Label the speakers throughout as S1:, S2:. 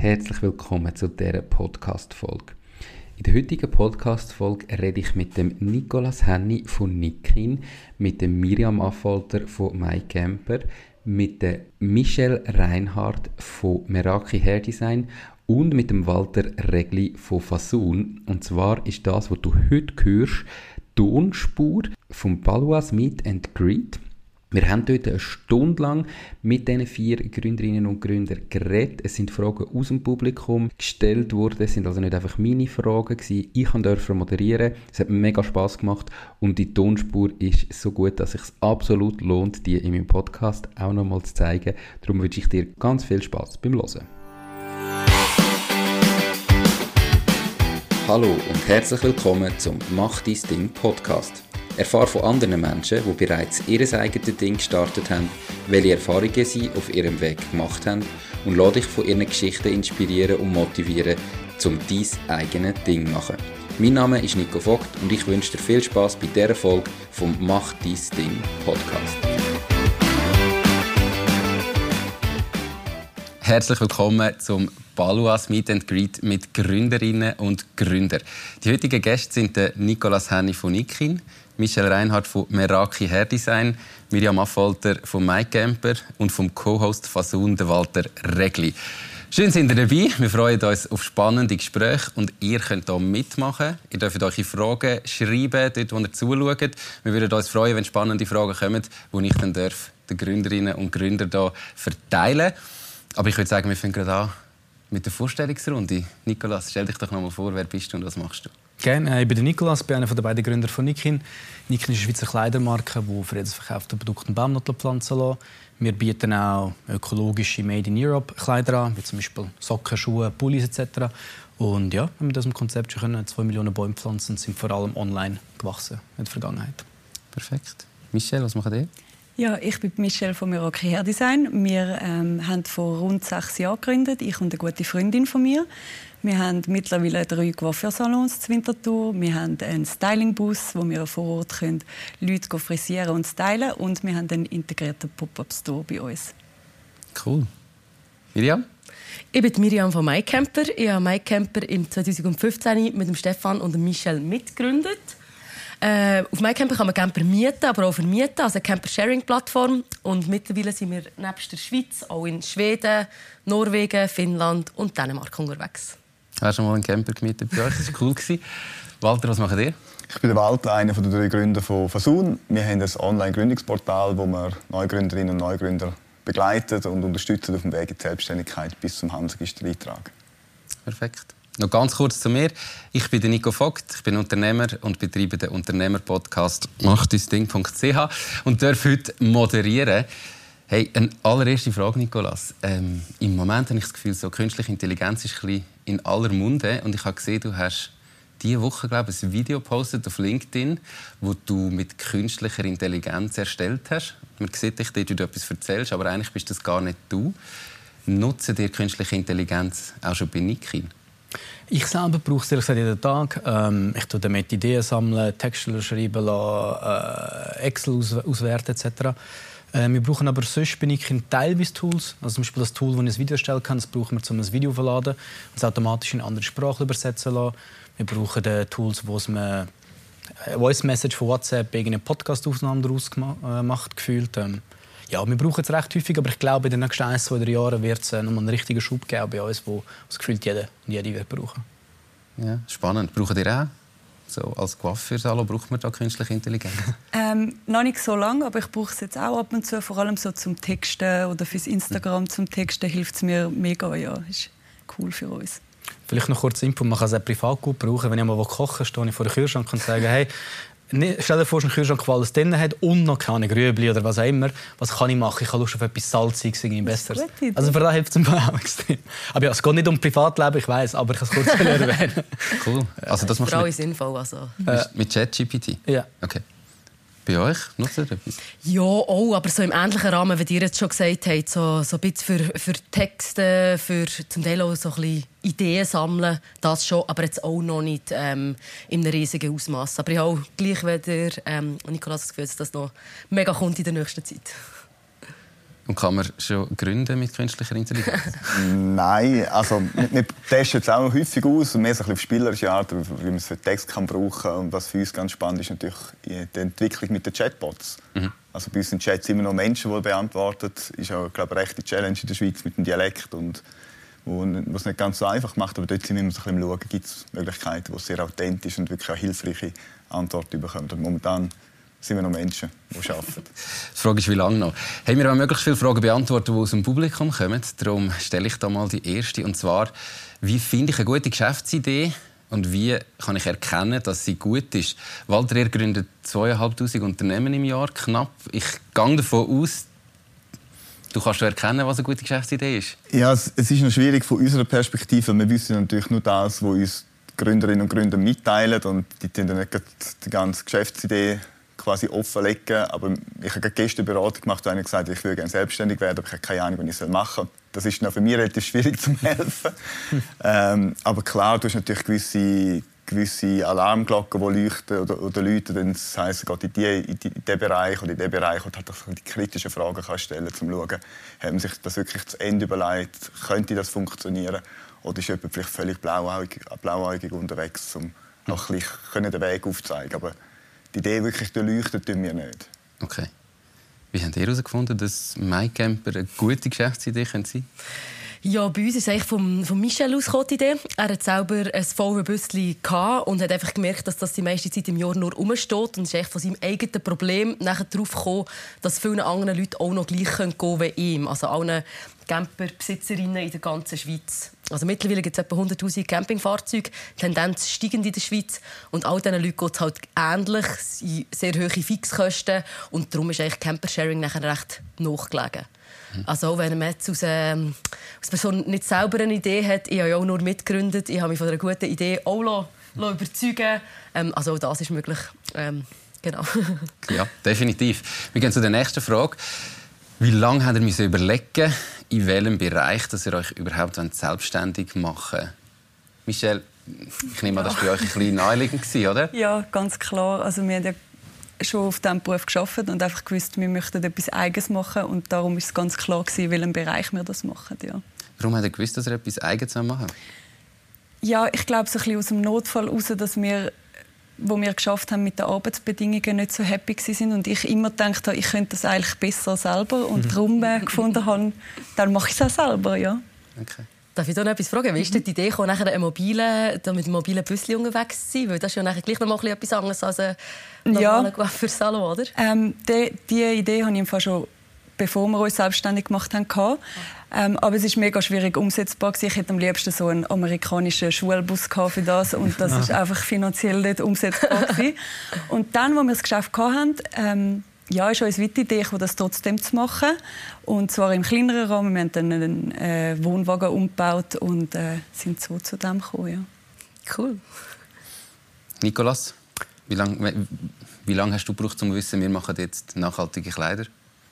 S1: herzlich willkommen zu dieser Podcast-Folge. In der heutigen Podcast-Folge rede ich mit dem Nicolas Henny von Nikin, mit dem Miriam Affolter von MyCamper, mit der Michelle Reinhardt von Meraki Hair Design und mit dem Walter Regli von Fasun. Und zwar ist das, was du heute hörst, Tonspur vom Palois Meet and Greet. Wir haben dort eine Stunde lang mit diesen vier Gründerinnen und Gründern geredet. Es sind Fragen aus dem Publikum gestellt worden. Es sind also nicht einfach meine Fragen gewesen. Ich durfte moderieren. Es hat mega Spass gemacht und die Tonspur ist so gut, dass es sich absolut lohnt, die in meinem Podcast auch nochmal zu zeigen. Darum wünsche ich dir ganz viel Spass beim Hören. Hallo und herzlich willkommen zum Mach dein Ding Podcast. Erfahre von anderen Menschen, die bereits ihr eigenes Ding gestartet haben, welche Erfahrungen sie auf ihrem Weg gemacht haben und lade dich von ihren Geschichten inspirieren und motivieren, um dein eigenes Ding zu machen. Mein Name ist Nico Vogt und ich wünsche dir viel Spaß bei dieser Folge vom Mach dein Ding Podcast. Herzlich willkommen zum Baluas Meet and Greet mit Gründerinnen und Gründern. Die heutigen Gäste sind Nicolas Henny von Nikin, Michelle Reinhardt von Meraki Hair Design, Miriam Affolter von MyCamper und vom Co-Host Fasun, Walter Regli. Schön sind ihr dabei. Wir freuen uns auf spannende Gespräche und ihr könnt hier mitmachen. Ihr dürft eure Fragen schreiben, dort wo ihr zuschaut. Wir würden uns freuen, wenn spannende Fragen kommen, die ich dann darf, den Gründerinnen und Gründern hier verteilen Aber ich würde sagen, wir fangen gerade an mit der Vorstellungsrunde. Nikolas, stell dich doch noch mal vor, wer bist du und was machst du?
S2: Gerne. Ich bin Nikolas, bin einer der beiden Gründer von Nikin. Nikin ist eine Schweizer Kleidermarke, die für jedes verkaufte Produkt einen Baumnuttel pflanzen lässt. Wir bieten auch ökologische Made in Europe Kleider an, wie zum Beispiel Socken, Schuhe, Pullis etc. Und ja, wir haben mit diesem Konzept schon 2 Millionen Bäume pflanzen und sind vor allem online gewachsen in der Vergangenheit.
S1: Perfekt. Michelle, was macht ihr?
S3: Ja, ich bin Michelle von Meraki Hair Design. Wir ähm, haben vor rund sechs Jahren gegründet, ich und eine gute Freundin von mir. Wir haben mittlerweile drei Coiffeursalons zu Winterthur. Wir haben einen Stylingbus, wo wir vor Ort können Leute frisieren und stylen Und wir haben einen integrierten Pop-Up-Store bei uns.
S1: Cool. Miriam?
S4: Ich bin Miriam von MyCamper. Ich habe MyCamper im 2015 mit dem Stefan und dem Michel mitgegründet. Äh, auf MyCamper kann man Camper mieten, aber auch vermieten, also eine Camper-Sharing-Plattform. Und mittlerweile sind wir nebst der Schweiz auch in Schweden, Norwegen, Finnland und Dänemark unterwegs.
S1: Hast du mal einen Camper gemietet bei euch? Das war cool. Walter, was macht ihr?
S5: Ich bin der Walter, einer der drei Gründer von Fasun. Wir haben ein Online-Gründungsportal, wo wir Neugründerinnen und Neugründer begleiten und unterstützen auf dem Weg in die Selbstständigkeit bis zum Handelsregistereintrag.
S1: Perfekt. Noch ganz kurz zu mir. Ich bin Nico Vogt, ich bin Unternehmer und betreibe den Unternehmerpodcast machtdein und darf heute moderieren. Hey, eine allererste Frage, Nicolas. Ähm, Im Moment habe ich das Gefühl, so künstliche Intelligenz ist ein in aller Munde und ich habe gesehen, du hast diese Woche glaube ich, ein Video postet auf LinkedIn, wo du mit künstlicher Intelligenz erstellt hast. Man sieht dich dort, wie du etwas erzählst, aber eigentlich bist das gar nicht du. Nutzen dir künstliche Intelligenz auch schon bei Nikin?
S2: Ich selber brauche es jeden Tag. Ähm, ich tue damit Ideen sammeln, Texte schreiben lassen, äh, Excel aus auswerten etc. Äh, wir brauchen aber sonst bin ich teilweise Tools. Also zum Beispiel das Tool, das ich ein Video stellen kann, das brauchen wir, um ein Video zu verladen und es automatisch in andere Sprache übersetzen lassen. Wir brauchen die Tools, wo es man Voice Message von WhatsApp irgendeine Podcast-Aufnahme daraus äh, macht, gefühlt. Ähm, ja, wir brauchen es recht häufig, aber ich glaube, in den nächsten ein, zwei, drei Jahren wird es äh, nochmal einen richtigen Schub geben bei uns, wo das gefühlt jeder und jede wird brauchen.
S1: Ja, spannend. Brauchen ihr auch? So, als Coiffeursalon braucht man da künstliche Intelligenz?
S3: Ähm, noch nicht so lange, aber ich brauche es jetzt auch ab und zu, vor allem so zum Texten oder fürs Instagram zum Texten hilft es mir mega, ja, ist cool für uns.
S2: Vielleicht noch kurz Info, man kann es auch privat gut brauchen. Wenn ich mal koche, stehe ich vor dem Kühlschrank und sage, hey, stell dir vor, ein Kühlschrank, der alles drin hat und noch keine Grübli oder was auch immer. Was kann ich machen? Ich habe Lust auf etwas Salziges, irgendwie Besseres. Also für das hilft es mir auch extrem. Aber ja, es geht nicht um Privatleben, ich weiß, aber ich kann es kurz erwähnen.
S1: Cool. Also das machst
S4: du mit, sinnvoll, also.
S1: mit ChatGPT?
S2: Ja.
S1: Okay. Bei euch nutzt ihr etwas?
S4: Ja, auch, aber so im ähnlichen Rahmen, wie ihr jetzt schon gesagt habt, so, so ein bisschen für, für Texte, für zum Teil auch so ein bisschen Ideen sammeln, das schon, aber jetzt auch noch nicht ähm, in einem riesigen Ausmaß. Aber ich habe auch gleich wie der, ähm, Nikolaus das Gefühl, dass das noch mega kommt in der nächsten Zeit.
S1: Und kann man schon gründen mit künstlicher Intelligenz?
S5: Nein, also wir testen es auch häufig aus, mehr so ein auf spielerische Art, wie man es für Text kann brauchen kann. Und was für uns ganz spannend ist, natürlich die Entwicklung mit den Chatbots. Mhm. Also bei uns sind Chats immer noch Menschen, die beantworten. Das ist auch, glaube ich, eine rechte Challenge in der Schweiz mit dem Dialekt und was es nicht ganz so einfach macht, aber dort sind wir immer so ein bisschen am Schauen, gibt es Möglichkeiten, wo sehr authentisch und wirklich auch hilfreiche Antworten bekommen. Und momentan sind wir noch Menschen, die arbeiten.
S1: Die Frage ist, wie lange noch? Haben wir auch möglichst viele Fragen beantwortet, die aus dem Publikum kommen. Darum stelle ich da mal die erste. Und zwar, wie finde ich eine gute Geschäftsidee und wie kann ich erkennen, dass sie gut ist? Walter, ihr gründet 2'500 Unternehmen im Jahr, knapp. Ich gehe davon aus, Du kannst erkennen, was eine gute Geschäftsidee ist.
S5: Ja, es, ist noch schwierig von unserer Perspektive. Wir wissen natürlich nur das, was uns Gründerinnen und Gründer mitteilen und die dann nicht die ganze Geschäftsidee quasi offenlegen. Aber ich habe gestern eine Beratung gemacht, wo einer gesagt hat, ich würde gerne selbstständig werden, aber ich habe keine Ahnung, was ich machen soll. Das ist für mich relativ schwierig zu helfen. ähm, aber klar, du hast natürlich gewisse, gewisse Alarmglocken, die leuchten oder, oder läuten. Dann heisst, geht in, die, in, die, in diesen Bereich oder in diesen Bereich und hat die kritischen Fragen kann stellen um zu schauen, hat man sich das wirklich zu Ende überlegt, könnte das funktionieren? Oder ist jemand vielleicht völlig blauäugig, blauäugig unterwegs, um auch ein bisschen den Weg aufzuzeigen. Aber die Idee wirklich durchleuchtet tun wir nicht.
S1: Okay. Wie habt ihr herausgefunden, dass MyCamper eine gute Geschäftsidee sein könnte?
S4: Ja, bei uns ist es von, von Michel aus die Idee. Er hat selber ein Faulenbüsschen und hat einfach gemerkt, dass das die meiste Zeit im Jahr nur rumsteht und ist echt von seinem eigenen Problem nachher darauf gekommen, dass viele andere Leute auch noch gleich gehen können wie ihm. Also allen Camperbesitzerinnen in der ganzen Schweiz. Also mittlerweile gibt es etwa 100'000 Campingfahrzeuge, Tendenz steigend in der Schweiz. Und all diesen Leuten geht es halt ähnlich, sehr hohe Fixkosten. Und darum ist eigentlich Campersharing nachher recht nachgelegen. Also auch wenn man jetzt aus, ähm, aus Person nicht selber eine Idee hat, ich habe ja auch nur mitgegründet, ich habe mich von einer guten Idee auch lassen, lassen überzeugen ähm, Also auch das ist möglich. Ähm, genau.
S1: ja, definitiv. Wir gehen zu der nächsten Frage. Wie lange habt ihr überlegen, in welchem Bereich dass ihr euch überhaupt selbstständig machen wollt? Michelle, ich nehme an, das war bei euch ein bisschen naheliegend, oder?
S3: Ja, ganz klar. Also wir haben ja schon auf diesem Beruf geschafft und einfach gewusst, wir möchten etwas Eigenes machen und darum ist es ganz klar gewesen, in welchem Bereich wir das machen. Ja.
S1: Warum hat ihr gewusst, dass ihr etwas Eigenes machen
S3: Ja, ich glaube so ein bisschen aus dem Notfall heraus, dass wir wo wir geschafft haben mit den Arbeitsbedingungen nicht so happy sind und ich immer gedacht habe, ich könnte das eigentlich besser selber und mhm. darum äh, gefunden habe, dann mache ich es auch selber, ja.
S4: Okay. Darf ich da noch etwas fragen? Wie ist denn die Idee gekommen, nachher ein mobile, mit einem mobilen Büsschen unterwegs zu sein? Weil das ist ja nachher gleich noch mal etwas anderes als ein normaler ja. für Salon, oder?
S3: Ähm, die, die Idee habe ich schon bevor wir uns selbstständig gemacht haben. Ähm, aber es ist mega schwierig umsetzbar. Ich hätte am liebsten so einen amerikanischen Schulbus für das und das ist einfach finanziell nicht umsetzbar. und dann, als wir das Geschäft hatten, ähm, ja, ist uns weiter Idee, das trotzdem zu machen. Und zwar im kleineren Rahmen. Wir haben dann einen äh, Wohnwagen umgebaut und äh, sind so zu dem gekommen. Ja.
S4: Cool.
S1: Nikolas, wie lange wie lang hast du gebraucht, um zu wissen, wir machen jetzt nachhaltige Kleider?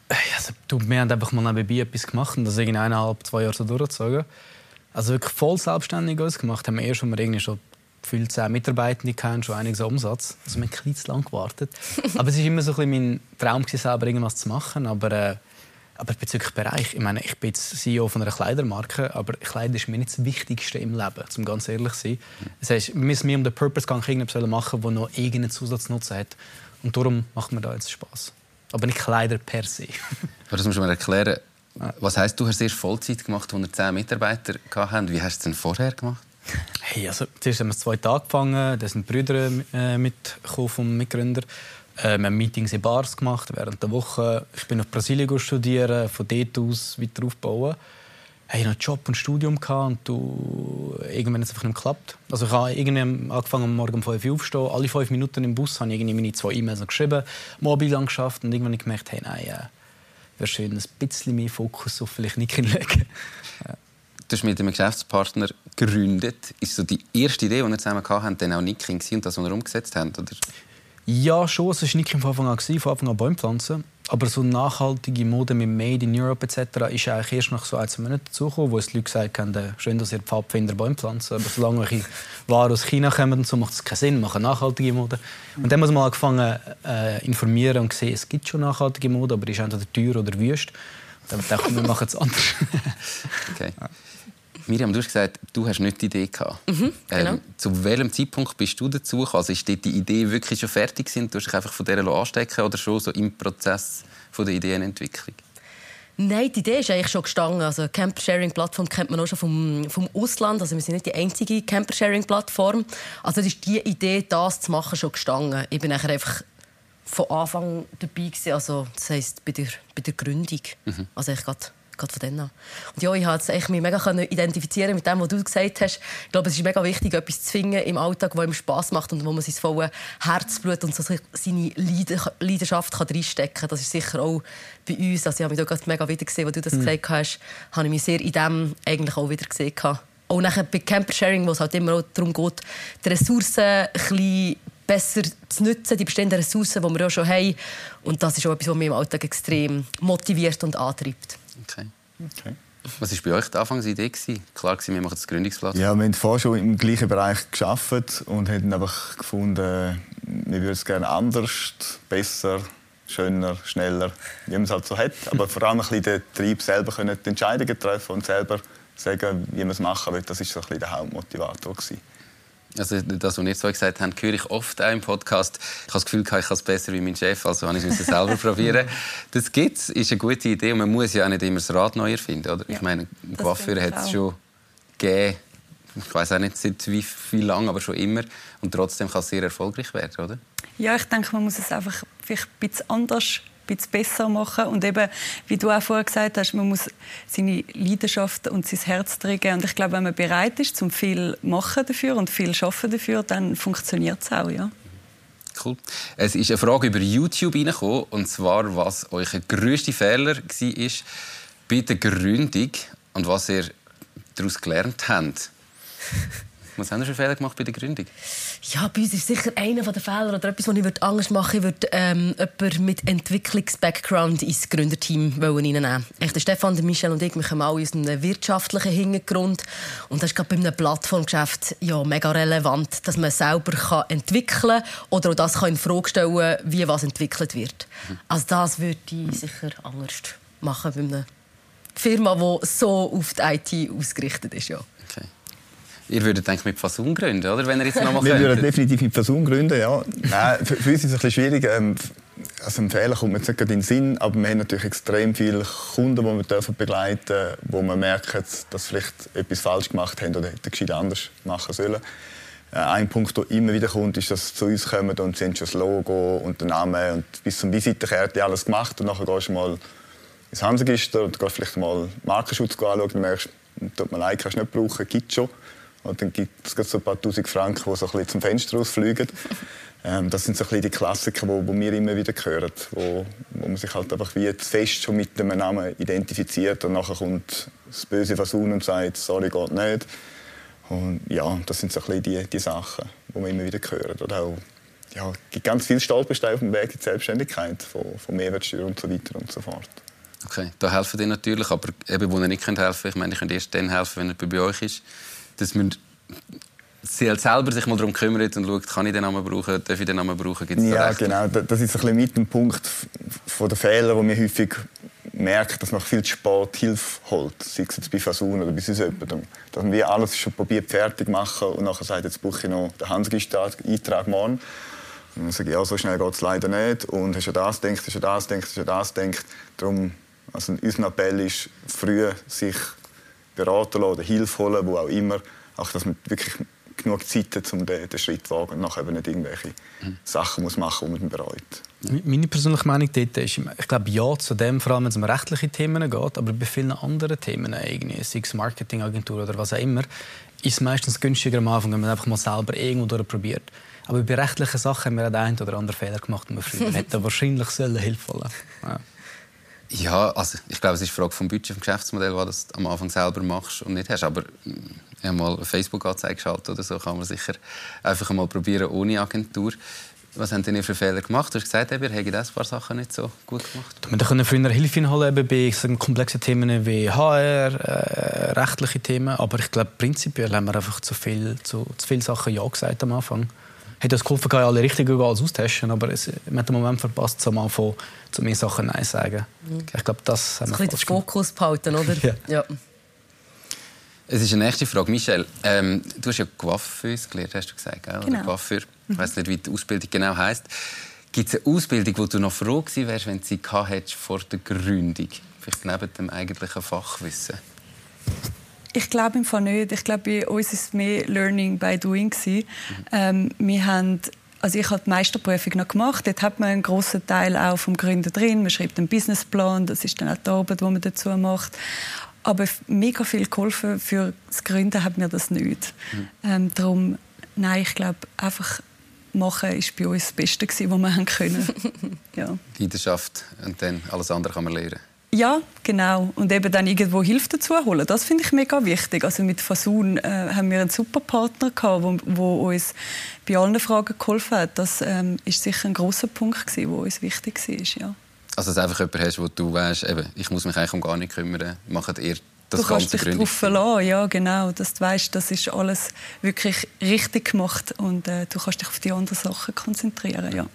S2: Also, du, wir haben einfach mal nebenbei etwas gemacht und das irgendwie eineinhalb, zwei Jahre so durchgezogen. Also wirklich voll selbstständig uns gemacht haben wir erst, als wir irgendwie schon gefühlt zehn Mitarbeitende hatten, schon einiges Umsatz. Also wir haben ein zu lange gewartet. aber es war immer so ein mein Traum, selber irgendwas zu machen. Aber, äh, aber bezüglich Bereich, ich meine, ich bin jetzt CEO von einer Kleidermarke, aber Kleider ist mir nicht das Wichtigste im Leben, um ganz ehrlich zu sein. Das heißt, wir müssen mir um den Purpose gegangen, irgendetwas machen, das noch irgendeinen Zusatznutzen hat. Und darum macht mir da jetzt Spaß. Aber nicht Kleider per se.
S1: das musst du mir erklären. Was heisst, du hast erst Vollzeit gemacht, als wir zehn Mitarbeiter hatten. Wie hast du es denn vorher gemacht?
S2: Hey, also, zuerst haben wir zwei Tage angefangen. Da sind Brüder äh, mitgekommen vom Mitgründer. Äh, wir haben Meetings in Bars gemacht während der Woche. Ich bin nach Brasilien studieren, von dort aus weiter aufbauen. Hey, ich einen Job und Studium und du, irgendwann hat es einfach nicht geklappt. Also ich habe irgendwie angefangen, morgen um 5 Uhr aufzustehen. Alle fünf Minuten im Bus habe ich irgendwie meine zwei E-Mails geschrieben, Mobil angeschafft und irgendwann habe ich gemerkt, hey, nein, äh, wäre schön, ein bisschen mehr Fokus auf vielleicht nicht legen.
S1: ja. Du hast mit einem Geschäftspartner gegründet. Ist so die erste Idee, die ihr zusammen hatten, dann auch Nikin und das, was ihr umgesetzt habt? Oder?
S2: Ja, schon. Es war Nikin von Anfang an, von Anfang an Bäume pflanzen. Aber so nachhaltige Mode mit Made in Europe etc. ist eigentlich erst nach so ein, zwei Monaten dazugekommen, wo es die Leute gesagt haben, äh, schön, dass ihr Pfadfinder Bäume pflanzen, aber solange welche Waren aus China kommen, so macht es keinen Sinn, machen nachhaltige Mode. Und dann haben wir mal angefangen äh, informieren und gesehen, es gibt schon nachhaltige Mode, aber die ist entweder teuer oder wüst. Dann dachten wir, machen es anders.
S1: okay. Miriam, du hast gesagt, du hast nicht die Idee gehabt.
S4: Mhm, genau.
S1: ähm, zu welchem Zeitpunkt bist du dazu gekommen? Also ist die Idee wirklich schon fertig sind? Du hast dich einfach von der anstecken oder schon so im Prozess von der Ideenentwicklung?
S4: Nein, die Idee ist eigentlich schon gestanden. Also Camper-Sharing-Plattform kennt man auch schon vom, vom Ausland. Also wir sind nicht die einzige Camper-Sharing-Plattform. Also ist die Idee, das zu machen, schon gestanden. Ich bin nachher einfach von Anfang dabei gewesen. Also das heisst bei der, bei der Gründung. Mhm. Also ich gerade gerade von an. Und ja, ich konnte mich mega identifizieren mit dem, was du gesagt hast. Ich glaube, es ist mega wichtig, etwas zu finden im Alltag, das ihm Spass macht und wo man sein volles Herzblut und so seine Leidenschaft kann reinstecken kann. Das ist sicher auch bei uns. Also ich habe mich da gerade mega wieder gesehen, als du das mhm. gesagt hast, habe ich mich sehr in dem eigentlich auch wieder gesehen. Auch nachher bei Camper-Sharing, wo es halt immer auch darum geht, die Ressourcen ein bisschen besser zu nutzen, die bestehenden Ressourcen, die wir ja schon haben. Und das ist auch etwas, was mich im Alltag extrem motiviert und antreibt.
S1: Okay. okay. Was war bei euch die Anfangsidee? Klar, wir machen das Gründungsplatz.
S5: Ja, wir haben vorher schon im gleichen Bereich geschafft und haben einfach gefunden, wir würden es gerne anders, besser, schöner, schneller, wie man es halt so hat. Aber vor allem ein bisschen den Trieb selber können die Entscheidungen treffen und selber sagen, wie man es machen will. Das war so ein bisschen der Hauptmotivator. Gewesen.
S1: Also das, was ihr zwei gesagt habt, höre ich oft auch im Podcast. Ich habe das Gefühl, ich kann es besser wie mein Chef, also habe ich es selber probieren. Das gibt's, ist eine gute Idee und man muss ja auch nicht immer das Rad neu erfinden, oder? Ja, ich meine, Coiffeur hat es schon gegeben, ich weiß auch nicht seit wie viel lang, aber schon immer und trotzdem kann es sehr erfolgreich werden, oder?
S3: Ja, ich denke, man muss es einfach vielleicht ein bisschen anders bisschen besser machen. Und eben, wie du auch vorher gesagt hast, man muss seine Leidenschaft und sein Herz tragen. Und ich glaube, wenn man bereit ist, zum viel machen dafür und viel schaffen dafür, dann funktioniert es auch, ja.
S1: Cool. Es ist eine Frage über YouTube reingekommen, und zwar, was euer grösster Fehler war bei der Gründung und was ihr daraus gelernt habt. Was haben Sie für Fehler gemacht bei der Gründung?
S4: Ja, bei uns ist sicher einer der Fehler oder etwas, was ich Angst machen würde, ähm, jemanden mit Entwicklungs-Background ins Gründerteam reinnehmen. Der Stefan, der Michel und ich, wir kommen alle aus einem wirtschaftlichen Hintergrund. Und das ist gerade bei einem Plattformgeschäft ja, mega relevant, dass man selber kann entwickeln kann oder auch das kann in Frage stellen wie was entwickelt wird. Mhm. Also das würde ich sicher anders machen bei einer Firma, die so auf die IT ausgerichtet ist. Ja.
S1: Ihr würdet eigentlich mit Fasun gründen, oder? Wenn ihr jetzt
S5: noch mal Wir würden definitiv mit Fasun gründen, ja. Nein, für, für, uns ist es ein bisschen schwierig. Ähm, also ein Fehler kommt mir jetzt nicht in den Sinn, aber wir haben natürlich extrem viele Kunden, die wir dürfen begleiten dürfen, wo man merkt, dass sie vielleicht etwas falsch gemacht haben oder hätten gescheit anders machen sollen. Äh, ein Punkt, der immer wieder kommt, ist, dass sie zu uns kommen und sie haben schon das Logo und den Namen und bis zum Visitenkärtchen alles gemacht und nachher gehst du mal ins Hansegister und gehst vielleicht mal Markenschutz anschauen und merkst, tut mir leid, kannst du nicht brauchen, gibt schon. Und dann gibt es so ein paar tausend Franken, die so ein bisschen zum Fenster rausfliegen. Ähm, das sind so ein bisschen die Klassiker, die, die wir immer wieder hören, wo, wo man sich halt einfach wie fest schon mit dem Namen identifiziert und nachher kommt das böse Fasun und sagt, sorry, geht nicht. Und ja, das sind so ein bisschen die, die Sachen, die wir immer wieder hören. Oder auch, ja, es gibt ganz viele Stolpersteine auf dem Weg in die Selbstständigkeit, von, von Mehrwertsteuer und so weiter und so fort.
S1: Okay, da helfen die natürlich, aber eben, wo ihr nicht helfen könnt, ich meine, ich könnt erst dann helfen, wenn er bei euch ist dass man sie halt selber sich mal darum kümmert und schaut, kann ich den Namen brauchen, darf ich den Namen brauchen,
S5: gibt's Ja, genau. Das ist ein bisschen mit dem Punkt von der Fehler, wo wir häufig merken, dass man viel zu spät Hilfe holt, sei es jetzt bei Fasun oder bei sonst jemandem. Dass wir alles schon probiert fertig machen und nachher sagt, jetzt brauche ich noch den Handelseintrag morgen. Und dann sage ich, ja, so schnell geht es leider nicht. Und hast du das denkt, hast du das denkt, hast du das denkt. Darum, also unser Appell ist, früh sich beraten lassen oder Hilfe holen, wo auch immer. Auch, dass man wirklich genug Zeit hat, um den, den Schritt zu wagen und nachher nicht irgendwelche mhm. Sachen muss machen muss, die man bereut.
S2: Meine persönliche Meinung dort ist, ich glaube ja zu dem, vor allem wenn es um rechtliche Themen geht, aber bei vielen anderen Themen, irgendwie, sei es Marketingagentur oder was auch immer, ist es meistens günstiger am Anfang, wenn man einfach mal selber irgendwo probiert. Aber bei rechtlichen Sachen haben wir den einen oder anderen Fehler gemacht, den wir früher hätten wahrscheinlich Hilfe holen ja.
S1: Ja, also ich glaube, es ist eine Frage vom Budget, vom Geschäftsmodell, was du am Anfang selber machst und nicht hast. Aber ich habe mal eine Facebook-Anzeige geschaltet oder so, kann man sicher einfach mal probieren ohne Agentur. Was haben denn für Fehler gemacht? Du hast gesagt, ihr habt das paar Sachen nicht so gut gemacht.
S2: Wir können früher Hilfe holen bei komplexen Themen wie HR, äh, rechtliche Themen. Aber ich glaube, prinzipiell haben wir einfach zu viel, zu, zu viele Sachen Ja gesagt am Anfang. Hat das geholfen, alle richtigen alles austesten, aber es, man hat den Moment verpasst, so mal von, zu mir Sachen Nein sagen. Mhm. Ich glaube, das
S4: haben wir Ein bisschen den Fokus behalten, oder? ja. ja.
S1: Es ist eine nächste Frage. Michelle, ähm, du hast ja Coiffeuse gelernt, hast du gesagt, gell? Genau. Oder Coiffeur. Ich weiß nicht, wie die Ausbildung genau heisst. Gibt es eine Ausbildung, wo du noch froh gewesen wärst, wenn du sie hättest vor der Gründung? Vielleicht neben dem eigentlichen Fachwissen?
S3: Ich glaube im Fall nicht. Ich glaube, bei uns ist es mehr Learning by Doing. Mhm. Ähm, wir haben also ich habe die Meisterprüfung noch gemacht. Dort hat man einen großen Teil auch vom Gründer drin. Man schreibt einen Businessplan. Das ist dann auch die Arbeit, die man dazu macht. Aber mega viel geholfen für das Gründen hat mir das nicht. Mhm. Ähm, darum, nein, ich glaube einfach machen ist bei uns das Beste was wir haben können.
S1: ja. Leidenschaft und dann alles andere kann man lernen.
S3: Ja, genau. Und eben dann irgendwo Hilfe dazu holen. Das finde ich mega wichtig. Also mit Fasun äh, haben wir einen super Partner gehabt, wo, wo uns bei allen Fragen geholfen hat. Das ähm, ist sicher ein großer Punkt gewesen, wo uns wichtig war. Ja.
S1: Also dass du einfach jemanden hast, wo du weißt, eben, ich muss mich eigentlich um gar nicht kümmern. Macht ihr
S3: das du kannst dich darauf verlassen, ja genau, dass du weißt, das ist alles wirklich richtig gemacht und äh, du kannst dich auf die anderen Sachen konzentrieren, ja.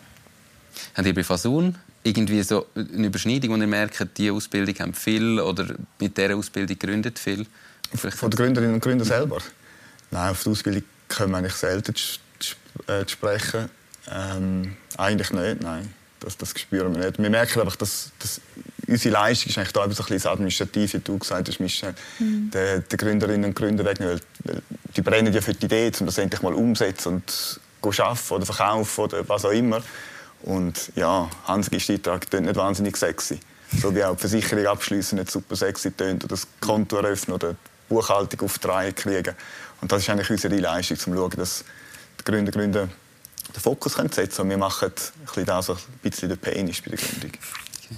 S1: Habt ihr bei Fasun irgendwie so eine Überschneidung, wo ihr merkt, diese Ausbildung haben viel oder mit dieser Ausbildung gründet viel?
S5: Vielleicht Von den Gründerinnen und Gründern selber? Nein, auf die Ausbildung können wir eigentlich selten äh, sprechen. Ähm, eigentlich nicht, nein. Das, das spüren wir nicht. Wir merken einfach, dass, dass unsere Leistung ist eigentlich da so ein bisschen das Administrative, wie du gesagt hast, Michel, mhm. der, der Gründerinnen und Gründer wegnehmen, weil, weil die brennen ja für die Idee, um das endlich mal umzusetzen und arbeiten oder verkaufen oder was auch immer. Und ja, Handsgeisteintrag klingt nicht wahnsinnig sexy. So wie auch die Versicherung abschließen nicht super sexy tönt oder das Konto eröffnen oder die Buchhaltung auf die Reihe kriegen. Und das ist eigentlich unsere Leistung, um zu schauen, dass die Gründer, Gründer den Fokus können setzen können. Und wir machen ein bisschen das, was ein bisschen der Pain ist bei der Gründung. Okay.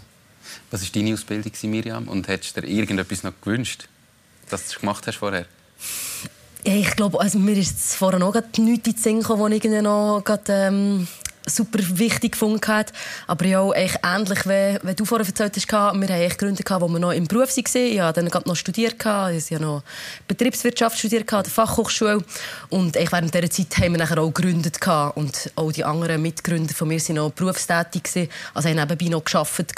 S1: Was war deine Ausbildung, Miriam? Und hättest du dir irgendetwas noch gewünscht, dass du gemacht hast vorher?
S4: Ja, ich glaube, also mir ist vorher noch nichts in den Sinn gekommen, wo ich noch grad, ähm, super wichtig gefunden hat. Aber ja, eigentlich ähnlich, wie, wie du vorher erzählt hast. Wir hatten Gründe, wo wir noch im Beruf waren. Ich habe dann noch studiert. Ich habe noch Betriebswirtschaft studiert an der Fachhochschule. Und ich während dieser Zeit haben wir nachher auch gegründet. Und auch die anderen Mitgründer von mir waren noch berufstätig. Also haben nebenbei noch gearbeitet.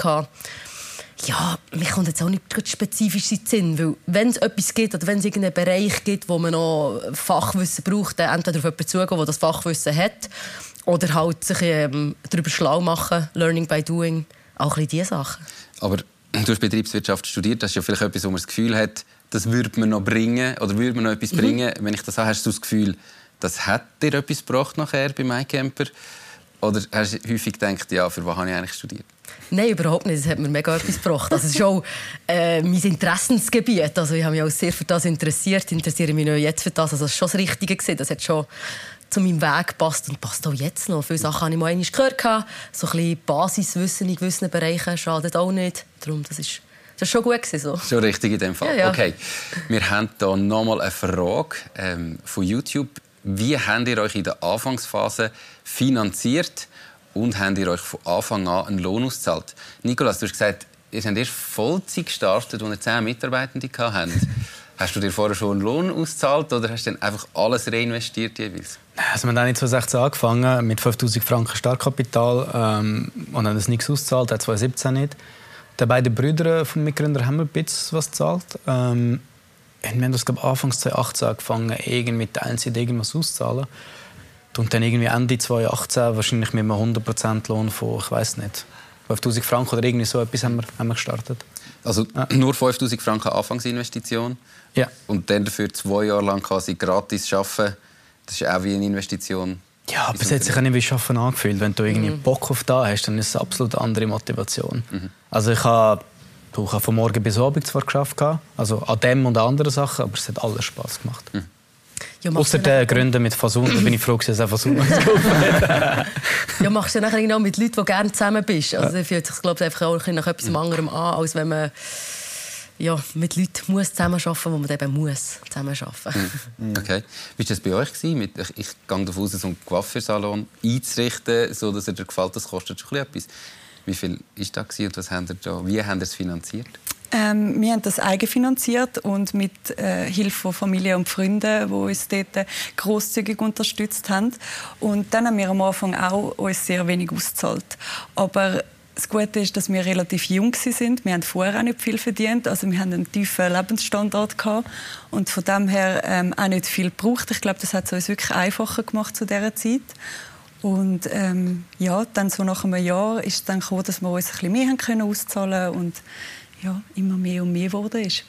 S4: Ja, mir kommt jetzt auch nicht spezifisch in den Sinn, weil wenn es etwas gibt oder wenn es irgendeinen Bereich gibt, wo man noch Fachwissen braucht, dann entweder auf jemanden zugehen, der das Fachwissen hat, oder halt sich ähm, darüber schlau machen, Learning by Doing, auch ein diese Sachen.
S1: Aber du hast Betriebswirtschaft studiert, das ist ja vielleicht etwas, wo man das Gefühl hat, das würde man noch bringen oder würde man noch etwas mhm. bringen. Wenn ich das habe, hast du das Gefühl, das hat dir etwas gebracht nachher bei MyCamper? Oder hast du häufig gedacht, ja, für was habe ich eigentlich studiert?
S4: Nein, überhaupt nicht. Das hat mir mega etwas gebracht. Also, es ist auch äh, mein Interessensgebiet. Also, ich habe mich auch sehr für das interessiert. Interessiere mich jetzt für das. Also, das ist schon das Richtige. Das hat schon zu meinem Weg passt und passt auch jetzt noch. Viele Sachen habe ich mal einmal gehört. So ein bisschen Basiswissen in gewissen Bereichen schadet auch nicht. Darum, das ist das war schon gut. So.
S1: Schon richtig in dem Fall. Ja, ja. Okay. Wir haben hier nochmal eine Frage ähm, von YouTube. Wie habt ihr euch in der Anfangsphase finanziert und habt ihr euch von Anfang an einen Lohn ausgezahlt? Nikolas, du hast gesagt, ihr habt erst Vollzeit gestartet, als ihr zehn Mitarbeitende hattet. Hast du dir vorher schon einen Lohn ausgezahlt oder hast du dann einfach alles reinvestiert jeweils?
S2: Also wir haben 2016 angefangen mit 5000 Franken Startkapital ähm, und haben das nichts ausgezahlt, 2017 nicht. Die beiden Brüder vom Mitgründer haben ein bisschen was gezahlt. Ähm, wir haben das glaube Anfang 2018 angefangen, irgendwie teilweise irgendwas auszuzahlen. Und dann irgendwie Ende 2018 wahrscheinlich mit einem 100% Lohn von, ich weiß nicht, 5000 Franken oder irgendwie so etwas haben wir, haben wir gestartet.
S1: Also ja. nur 5000 Franken Anfangsinvestition?
S2: Ja.
S1: Und dann dafür zwei Jahre lang quasi gratis arbeiten, das ist auch wie eine Investition.
S2: Ja, aber es hat sich auch nicht wie Arbeiten angefühlt. Wenn du irgendwie mhm. Bock auf da hast, dann ist es eine absolut andere Motivation. Mhm. Also ich habe, ich habe von morgen bis abend zwar geschafft, also an dem und an anderen Sachen, aber es hat alles Spaß gemacht. Mhm. Ja, Außer den Gründen mit Fasun, da bin ich froh, dass es auch Fasun
S4: Ja, machst du dann auch mit Leuten, die gerne zusammen bist. Also, ja. fühlt sich glaube ich, einfach auch nach etwas anderem an, als wenn man ja, mit Leuten muss zusammenarbeiten muss, die man eben muss zusammenarbeiten
S1: mhm. mhm. Okay. Wie war das bei euch? Gewesen? Ich, ich gehe davon aus, so einen Coiffeursalon einzurichten, so dass er dir gefällt, das kostet schon etwas. Wie viel war das und was habt ihr da, wie habt ihr es finanziert?
S3: Ähm, wir haben das eigenfinanziert und mit äh, Hilfe von Familie und Freunden, die uns dort großzügig unterstützt haben. Und dann haben wir am Anfang auch uns sehr wenig ausgezahlt. Aber das Gute ist, dass wir relativ jung sind. Wir haben vorher auch nicht viel verdient. Also wir haben einen tiefen Lebensstandard gehabt und von dem her ähm, auch nicht viel gebraucht. Ich glaube, das hat es uns wirklich einfacher gemacht zu dieser Zeit. Und ähm, ja, dann so nach einem Jahr ist es dann gekommen, dass wir uns ein bisschen mehr haben können auszahlen und ja, immer mehr und mehr geworden ist.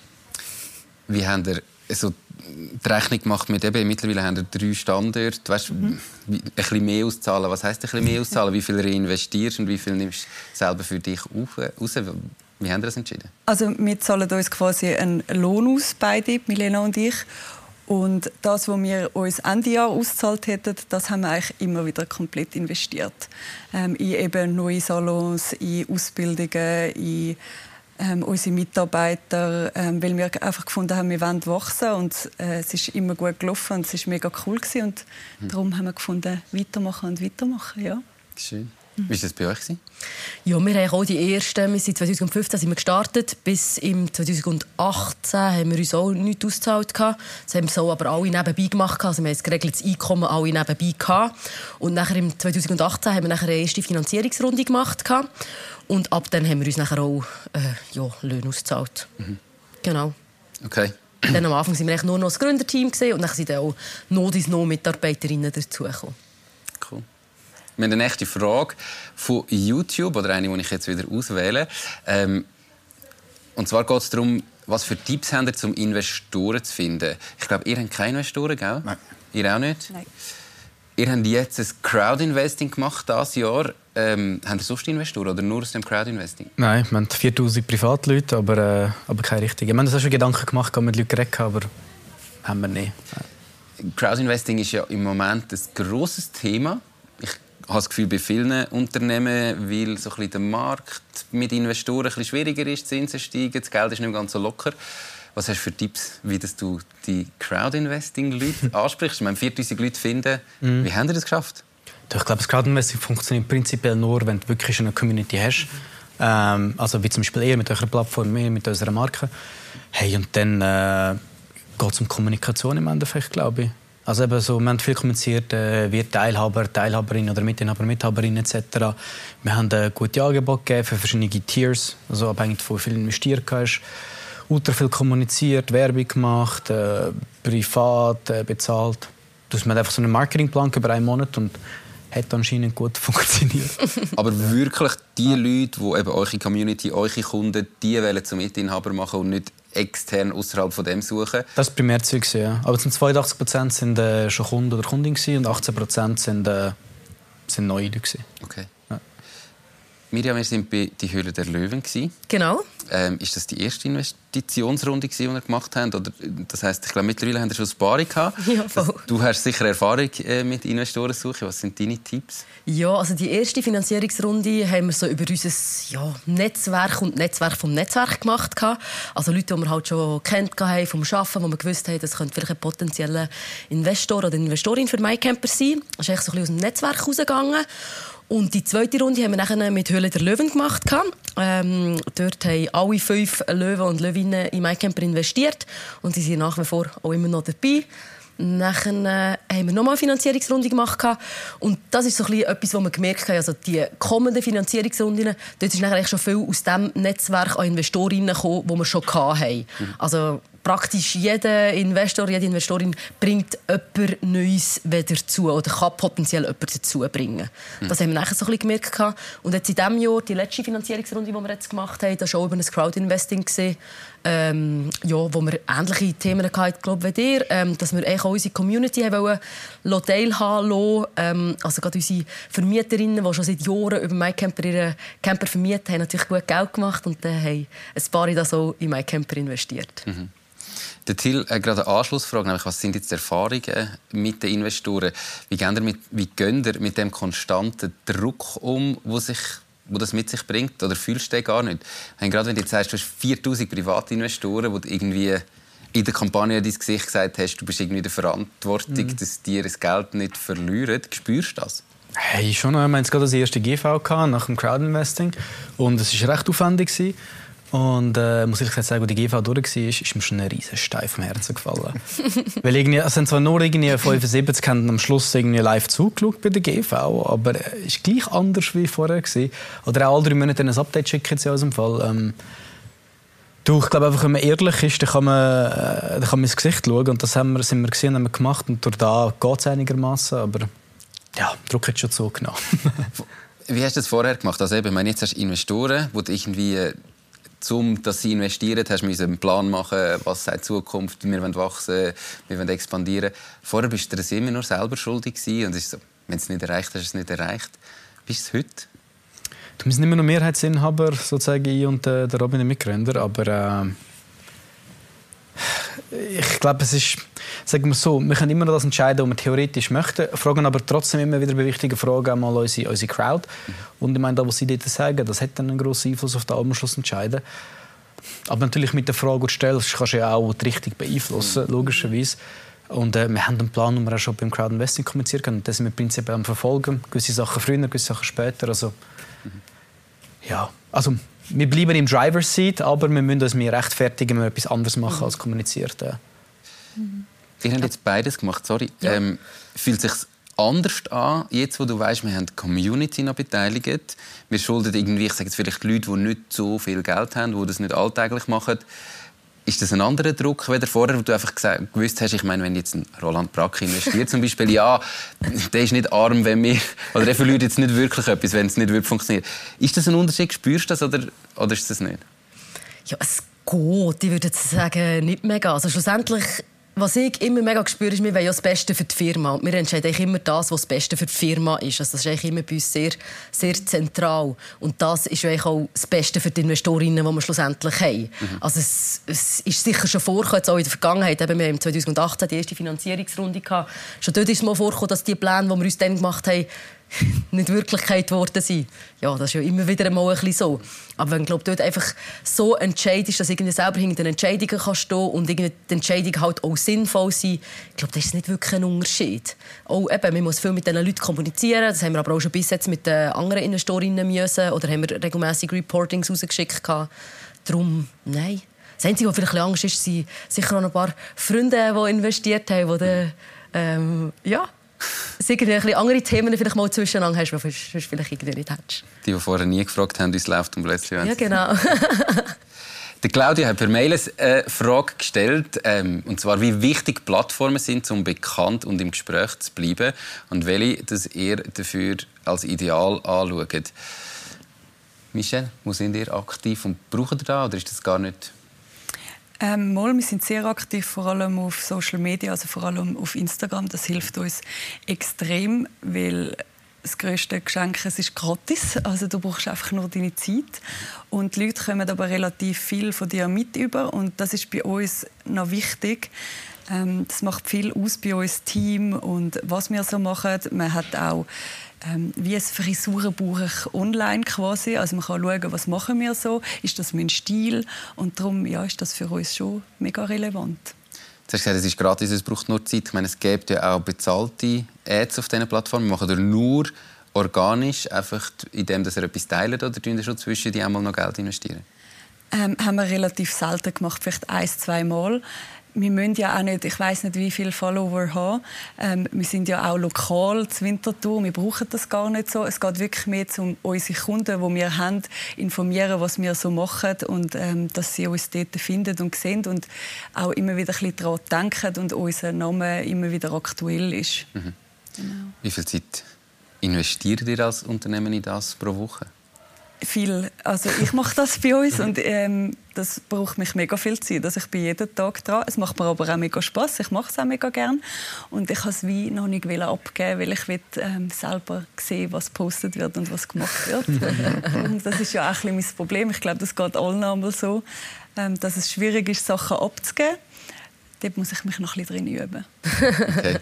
S1: Wie haben ihr so die Rechnung gemacht mit eben, mittlerweile haben wir drei Standorte, weißt, mhm. ein bisschen mehr auszahlen. Was heisst ein bisschen mehr auszahlen? Wie viel reinvestierst und wie viel nimmst du selber für dich auf, raus? Wie haben wir das entschieden?
S3: Also wir zahlen uns quasi einen Lohn aus, beide, Milena und ich. Und das, was wir uns Ende Jahr ausgezahlt hätten, das haben wir eigentlich immer wieder komplett investiert. Ähm, in eben neue Salons, in Ausbildungen, in ähm, unsere Mitarbeiter, ähm, weil wir einfach gefunden haben, wir wollen wachsen und äh, es ist immer gut gelaufen und es war mega cool gewesen und mhm. darum haben wir gefunden, weitermachen und weitermachen, ja.
S1: Schön. Wie war das bei euch?
S4: Ja, wir haben auch die ersten, wir sind 2015 sind wir gestartet, bis im 2018 haben wir uns auch nichts ausgezahlt. Das haben wir so aber alle nebenbei gemacht, also wir haben ein geregeltes Einkommen alle nebenbei gehabt. Und nachher im 2018 haben wir nachher eine erste Finanzierungsrunde gemacht. Und ab dann haben wir uns nachher auch äh, ja, Löhne ausgezahlt. Mhm. Genau.
S1: Okay.
S4: Dann am Anfang waren wir nur noch das Gründerteam und dann sind auch noch noch Mitarbeiterinnen dazugekommen.
S1: Wir haben eine nächste Frage von YouTube, oder eine, die ich jetzt wieder auswähle. Ähm, und zwar geht es darum, was für Tipps habt ihr, um Investoren zu finden? Ich glaube, ihr habt keine Investoren, gell?
S5: Nein.
S1: Ihr auch nicht?
S3: Nein.
S1: Ihr habt jetzt ein Crowdinvesting gemacht dieses Jahr. Ähm, haben ihr sonst Investoren oder nur aus dem Crowdinvesting?
S2: Nein, wir haben 4000 Privatleute, aber, äh, aber keine richtigen. Wir haben uns auch schon Gedanken gemacht, mit Leuten geredet, aber haben wir nicht.
S1: Crowdinvesting ist ja im Moment ein grosses Thema. Habe das Gefühl, bei vielen Unternehmen, weil so ein der Markt mit Investoren ein schwieriger ist, Zinsen steigen, das Geld ist nicht ganz so locker. Was hast du für Tipps, wie du die Crowdinvesting-Leute ansprichst? Ich meine, 4000 Leute finden. Mhm. Wie haben Sie das geschafft?
S2: Ich glaube, das Crowdinvesting funktioniert prinzipiell nur, wenn du wirklich eine Community hast. Ähm, also wie zum Beispiel eher mit eurer Plattform, mehr mit unserer Marke. Hey, und dann äh, geht es um Kommunikation im Endeffekt, glaube ich. Also eben so, wir haben viel kommuniziert, äh, wir Teilhaber, Teilhaberin oder Mitinhaber, Mithaberin etc. Wir haben äh, gute Angebote gegeben für verschiedene Tiers, also abhängig von wie viel investiert hast. Ultra viel kommuniziert, Werbung gemacht, äh, privat äh, bezahlt. Du hast einfach so einen Marketingplan über einen Monat und hat anscheinend gut funktioniert.
S1: Aber wirklich die Leute, die eben eure Community, eure Kunden, die wollen zum Mitinhaber machen und nicht extern außerhalb von dem suchen.
S2: Das war primär Zeug, ja. Aber 82 Prozent sind äh, schon Kunden oder Kundinnen und 18 Prozent sind, äh, sind neue Leute.
S1: Okay. Miriam, wir sind bei «Die Höhle der Löwen».
S4: Genau.
S1: Ähm, ist das die erste Investitionsrunde, die ihr gemacht habt? Oder, das heisst, ich glaube, mittlerweile haben ihr schon paar gehabt.
S4: Ja, voll.
S1: Du hast sicher Erfahrung äh, mit Investorensuche. Was sind deine Tipps?
S4: Ja, also die erste Finanzierungsrunde haben wir so über unser ja, Netzwerk und Netzwerk vom Netzwerk gemacht. Also Leute, die wir halt schon kennt haben vom Arbeiten, wo wir gewusst haben, das könnte vielleicht ein potenzieller Investor oder Investorin für MyCamper sein. Das ist eigentlich so ein bisschen aus dem Netzwerk herausgegangen. Und die zweite Runde haben wir nachher mit Höhle der Löwen gemacht. Ähm, dort haben alle fünf Löwen und Löwinnen in MyCamper investiert und sie sind nach wie vor auch immer noch dabei. Nachher äh, haben wir nochmal eine Finanzierungsrunde gemacht. Und das ist so ein bisschen etwas, was wir gemerkt haben. Also die kommenden Finanzierungsrunden, dort ist nachher schon viel aus dem Netzwerk an Investorinnen gekommen, das wir schon hatten. Mhm. Also praktisch jeder Investor, jede Investorin bringt jemand Neues wieder zu oder kann potenziell jemand dazu bringen. Mhm. Das haben wir nachher so ein bisschen gemerkt. Und jetzt in diesem Jahr, die letzte Finanzierungsrunde, die wir jetzt gemacht haben, das war auch über ein Crowdinvesting. Ähm, ja, wo wir ähnliche Themen hatten, glaube ich, wie ihr. Ähm, dass wir auch unsere Community haben teilhaben lassen. Ähm, also gerade unsere Vermieterinnen, die schon seit Jahren über MyCamper ihre Camper vermieten, haben natürlich gut Geld gemacht und dann haben ein paar das auch in MyCamper investiert.
S1: Mhm. Der Till hat gerade eine Anschlussfrage, nämlich was sind jetzt die Erfahrungen mit den Investoren? Wie gehen ihr mit, wie gehen ihr mit dem konstanten Druck um, wo sich wo das mit sich bringt? Oder fühlst du den gar nicht? Und gerade wenn du jetzt sagst, du hast 4000 Privatinvestoren, du irgendwie in der Kampagne dein Gesicht gesagt hast, du bist irgendwie der Verantwortung, mhm. dass die das Geld nicht verlieren. Spürst du das?
S2: Hey, schon. Wir hatten gerade das erste GV nach dem Crowdinvesting und es war recht aufwendig. Und äh, muss ich sagen, als die GV durch war, ist mir schon ein riesen Stein vom Herzen gefallen. Weil irgendwie, es sind zwar nur irgendwie 75 haben am Schluss irgendwie live zugeschaut bei der GV, aber es ist gleich anders wie vorher gewesen. Oder auch alle drei Monate ein Update schicken in unserem Fall. Ähm, du, ich glaube einfach, wenn man ehrlich ist, dann kann man, äh, dann kann man ins Gesicht schauen und das haben wir, sind wir gesehen, haben wir gemacht und durch da geht es einigermaßen, aber ja, Druck hat schon zugenommen.
S1: Wie hast du das vorher gemacht? Also eben, ich meine, jetzt hast du Investoren, die irgendwie äh, um dass sie investieren, hast du einen Plan machen, was die Zukunft, wir wollen wachsen, wir wollen expandieren. Vorher bist du das immer nur selber schuldig und so, wenn es nicht erreicht hast, hast du es nicht erreicht. Es heute?
S2: Wir sind immer noch Mehrheitsinhaber, sozusagen ich und äh, der Robin, der Mitgründer, aber äh, ich glaube, es ist, sagen wir so, wir können immer noch das entscheiden, was wir theoretisch möchten, fragen aber trotzdem immer wieder bei wichtigen Fragen einmal unsere, unsere Crowd. Mhm. Und ich meine, das, was sie dort sagen, das hat dann einen grossen Einfluss auf den Abschluss entscheiden. Aber natürlich mit der Frage, die du stellst, kannst du ja auch die Richtung beeinflussen, mhm. logischerweise. Und äh, wir haben einen Plan, den wir auch schon beim Crowd Investing kommuniziert haben. Das sind wir prinzipiell am Verfolgen. Gewisse Sachen früher, gewisse Sachen später. Also, mhm. ja, also wir bleiben im Driver's Seat, aber wir müssen uns mehr rechtfertigen, wenn wir etwas anderes machen als kommuniziert.
S1: Mhm. Ihr habt jetzt beides gemacht, sorry. Ja. Ähm, fühlt sich anders an, jetzt wo du weißt, wir haben die Community noch beteiligt. Wir schulden irgendwie, ich sage jetzt vielleicht Leute, die nicht so viel Geld haben, die das nicht alltäglich machen. Ist das ein anderer Druck, wie vorher, wo du einfach gesagt, gewusst hast, ich meine, wenn jetzt ein Roland Brack investiert zum Beispiel, ja, der ist nicht arm, wenn wir, oder der verliert jetzt nicht wirklich etwas, wenn es nicht wirklich funktioniert. Ist das ein Unterschied? Spürst du das oder, oder ist das nicht?
S4: Ja, es geht. Ich würde sagen, nicht mega. Also schlussendlich was ich immer mega spüre, ist, wir wollen ja das Beste für die Firma. Und wir entscheiden immer das, was das Beste für die Firma ist. Also das ist eigentlich immer bei uns sehr, sehr zentral. Und das ist ja auch das Beste für die Investorinnen, die wir schlussendlich haben. Mhm. Also es, es, ist sicher schon vorgekommen, auch in der Vergangenheit. Eben, wir haben 2018 die erste Finanzierungsrunde gehabt. Schon dort ist es mal vorgekommen, dass die Pläne, die wir uns dann gemacht haben, nicht Wirklichkeit geworden sind. Ja, das ist ja immer wieder einmal ein bisschen so. Aber wenn du dort einfach so entscheidest, dass du selber hinter den Entscheidungen kannst stehen und die Entscheidungen halt auch sinnvoll sind, ich glaube, das ist nicht wirklich ein Unterschied. Auch eben, man muss viel mit diesen Leuten kommunizieren, das haben wir aber auch schon bis jetzt mit den anderen Investorinnen müssen oder haben wir regelmäßig Reportings rausgeschickt. Darum, nein. Das Einzige, was vielleicht Angst ist, sind sicher auch ein paar Freunde, die investiert haben, die dann, ähm, ja, irgendwie andere Themen vielleicht mal zwischeneinander hast, die du vielleicht irgendwie nicht hättest.
S1: Die, die vorher nie gefragt haben, wie es läuft und plötzlich
S4: Ja, genau.
S1: Der Claudia hat per Mail eine äh, Frage gestellt, ähm, und zwar, wie wichtig Plattformen sind, um bekannt und im Gespräch zu bleiben und welche das ihr dafür als ideal anschaut. Michelle, wo sind ihr aktiv und braucht ihr das oder ist das gar nicht
S3: ähm, mal, wir sind sehr aktiv, vor allem auf Social Media, also vor allem auf Instagram. Das hilft uns extrem, weil das größte Geschenk es ist gratis. Also du brauchst einfach nur deine Zeit. Und die Leute kommen aber relativ viel von dir mit über. Und das ist bei uns noch wichtig. Ähm, das macht viel aus bei uns Team und was wir so machen. Man hat auch ähm, wie ein Frisurenbuch online quasi. Also man kann schauen, was machen wir so, ist das mein Stil und darum ja, ist das für uns schon mega relevant.
S1: Du hast gesagt, es ist gratis, es braucht nur Zeit. Ich meine, es gibt ja auch bezahlte Ads auf diesen Plattformen. Machen ihr nur organisch, einfach indem ihr etwas teilt oder tun schon zwischen die einmal noch Geld investieren?
S3: Ähm, haben wir relativ selten gemacht, vielleicht ein, zwei Mal wir müssen ja auch nicht, ich weiß nicht, wie viele Follower haben. Ähm, wir sind ja auch lokal zur Wintertour. Wir brauchen das gar nicht so. Es geht wirklich mehr um unsere Kunden, die wir haben, informieren, was wir so machen und ähm, dass sie uns dort finden und sehen und auch immer wieder ein bisschen daran denken und unser Name immer wieder aktuell ist. Mhm.
S1: Genau. Wie viel Zeit investiert ihr als Unternehmen in das pro Woche?
S3: Viel. Also ich mache das bei uns und ähm, das braucht mich mega viel Zeit. Also ich bin jeden Tag dran. Es macht mir aber auch mega Spaß. Ich mache es auch mega gern und ich habe es wie noch nicht abgeben, weil ich will, ähm, selber sehen, was gepostet wird und was gemacht wird. und das ist ja auch ein mein Problem. Ich glaube, das geht allen einmal so, ähm, dass es schwierig ist, Sachen abzugeben. Dort muss ich mich noch ein bisschen drin üben. Okay.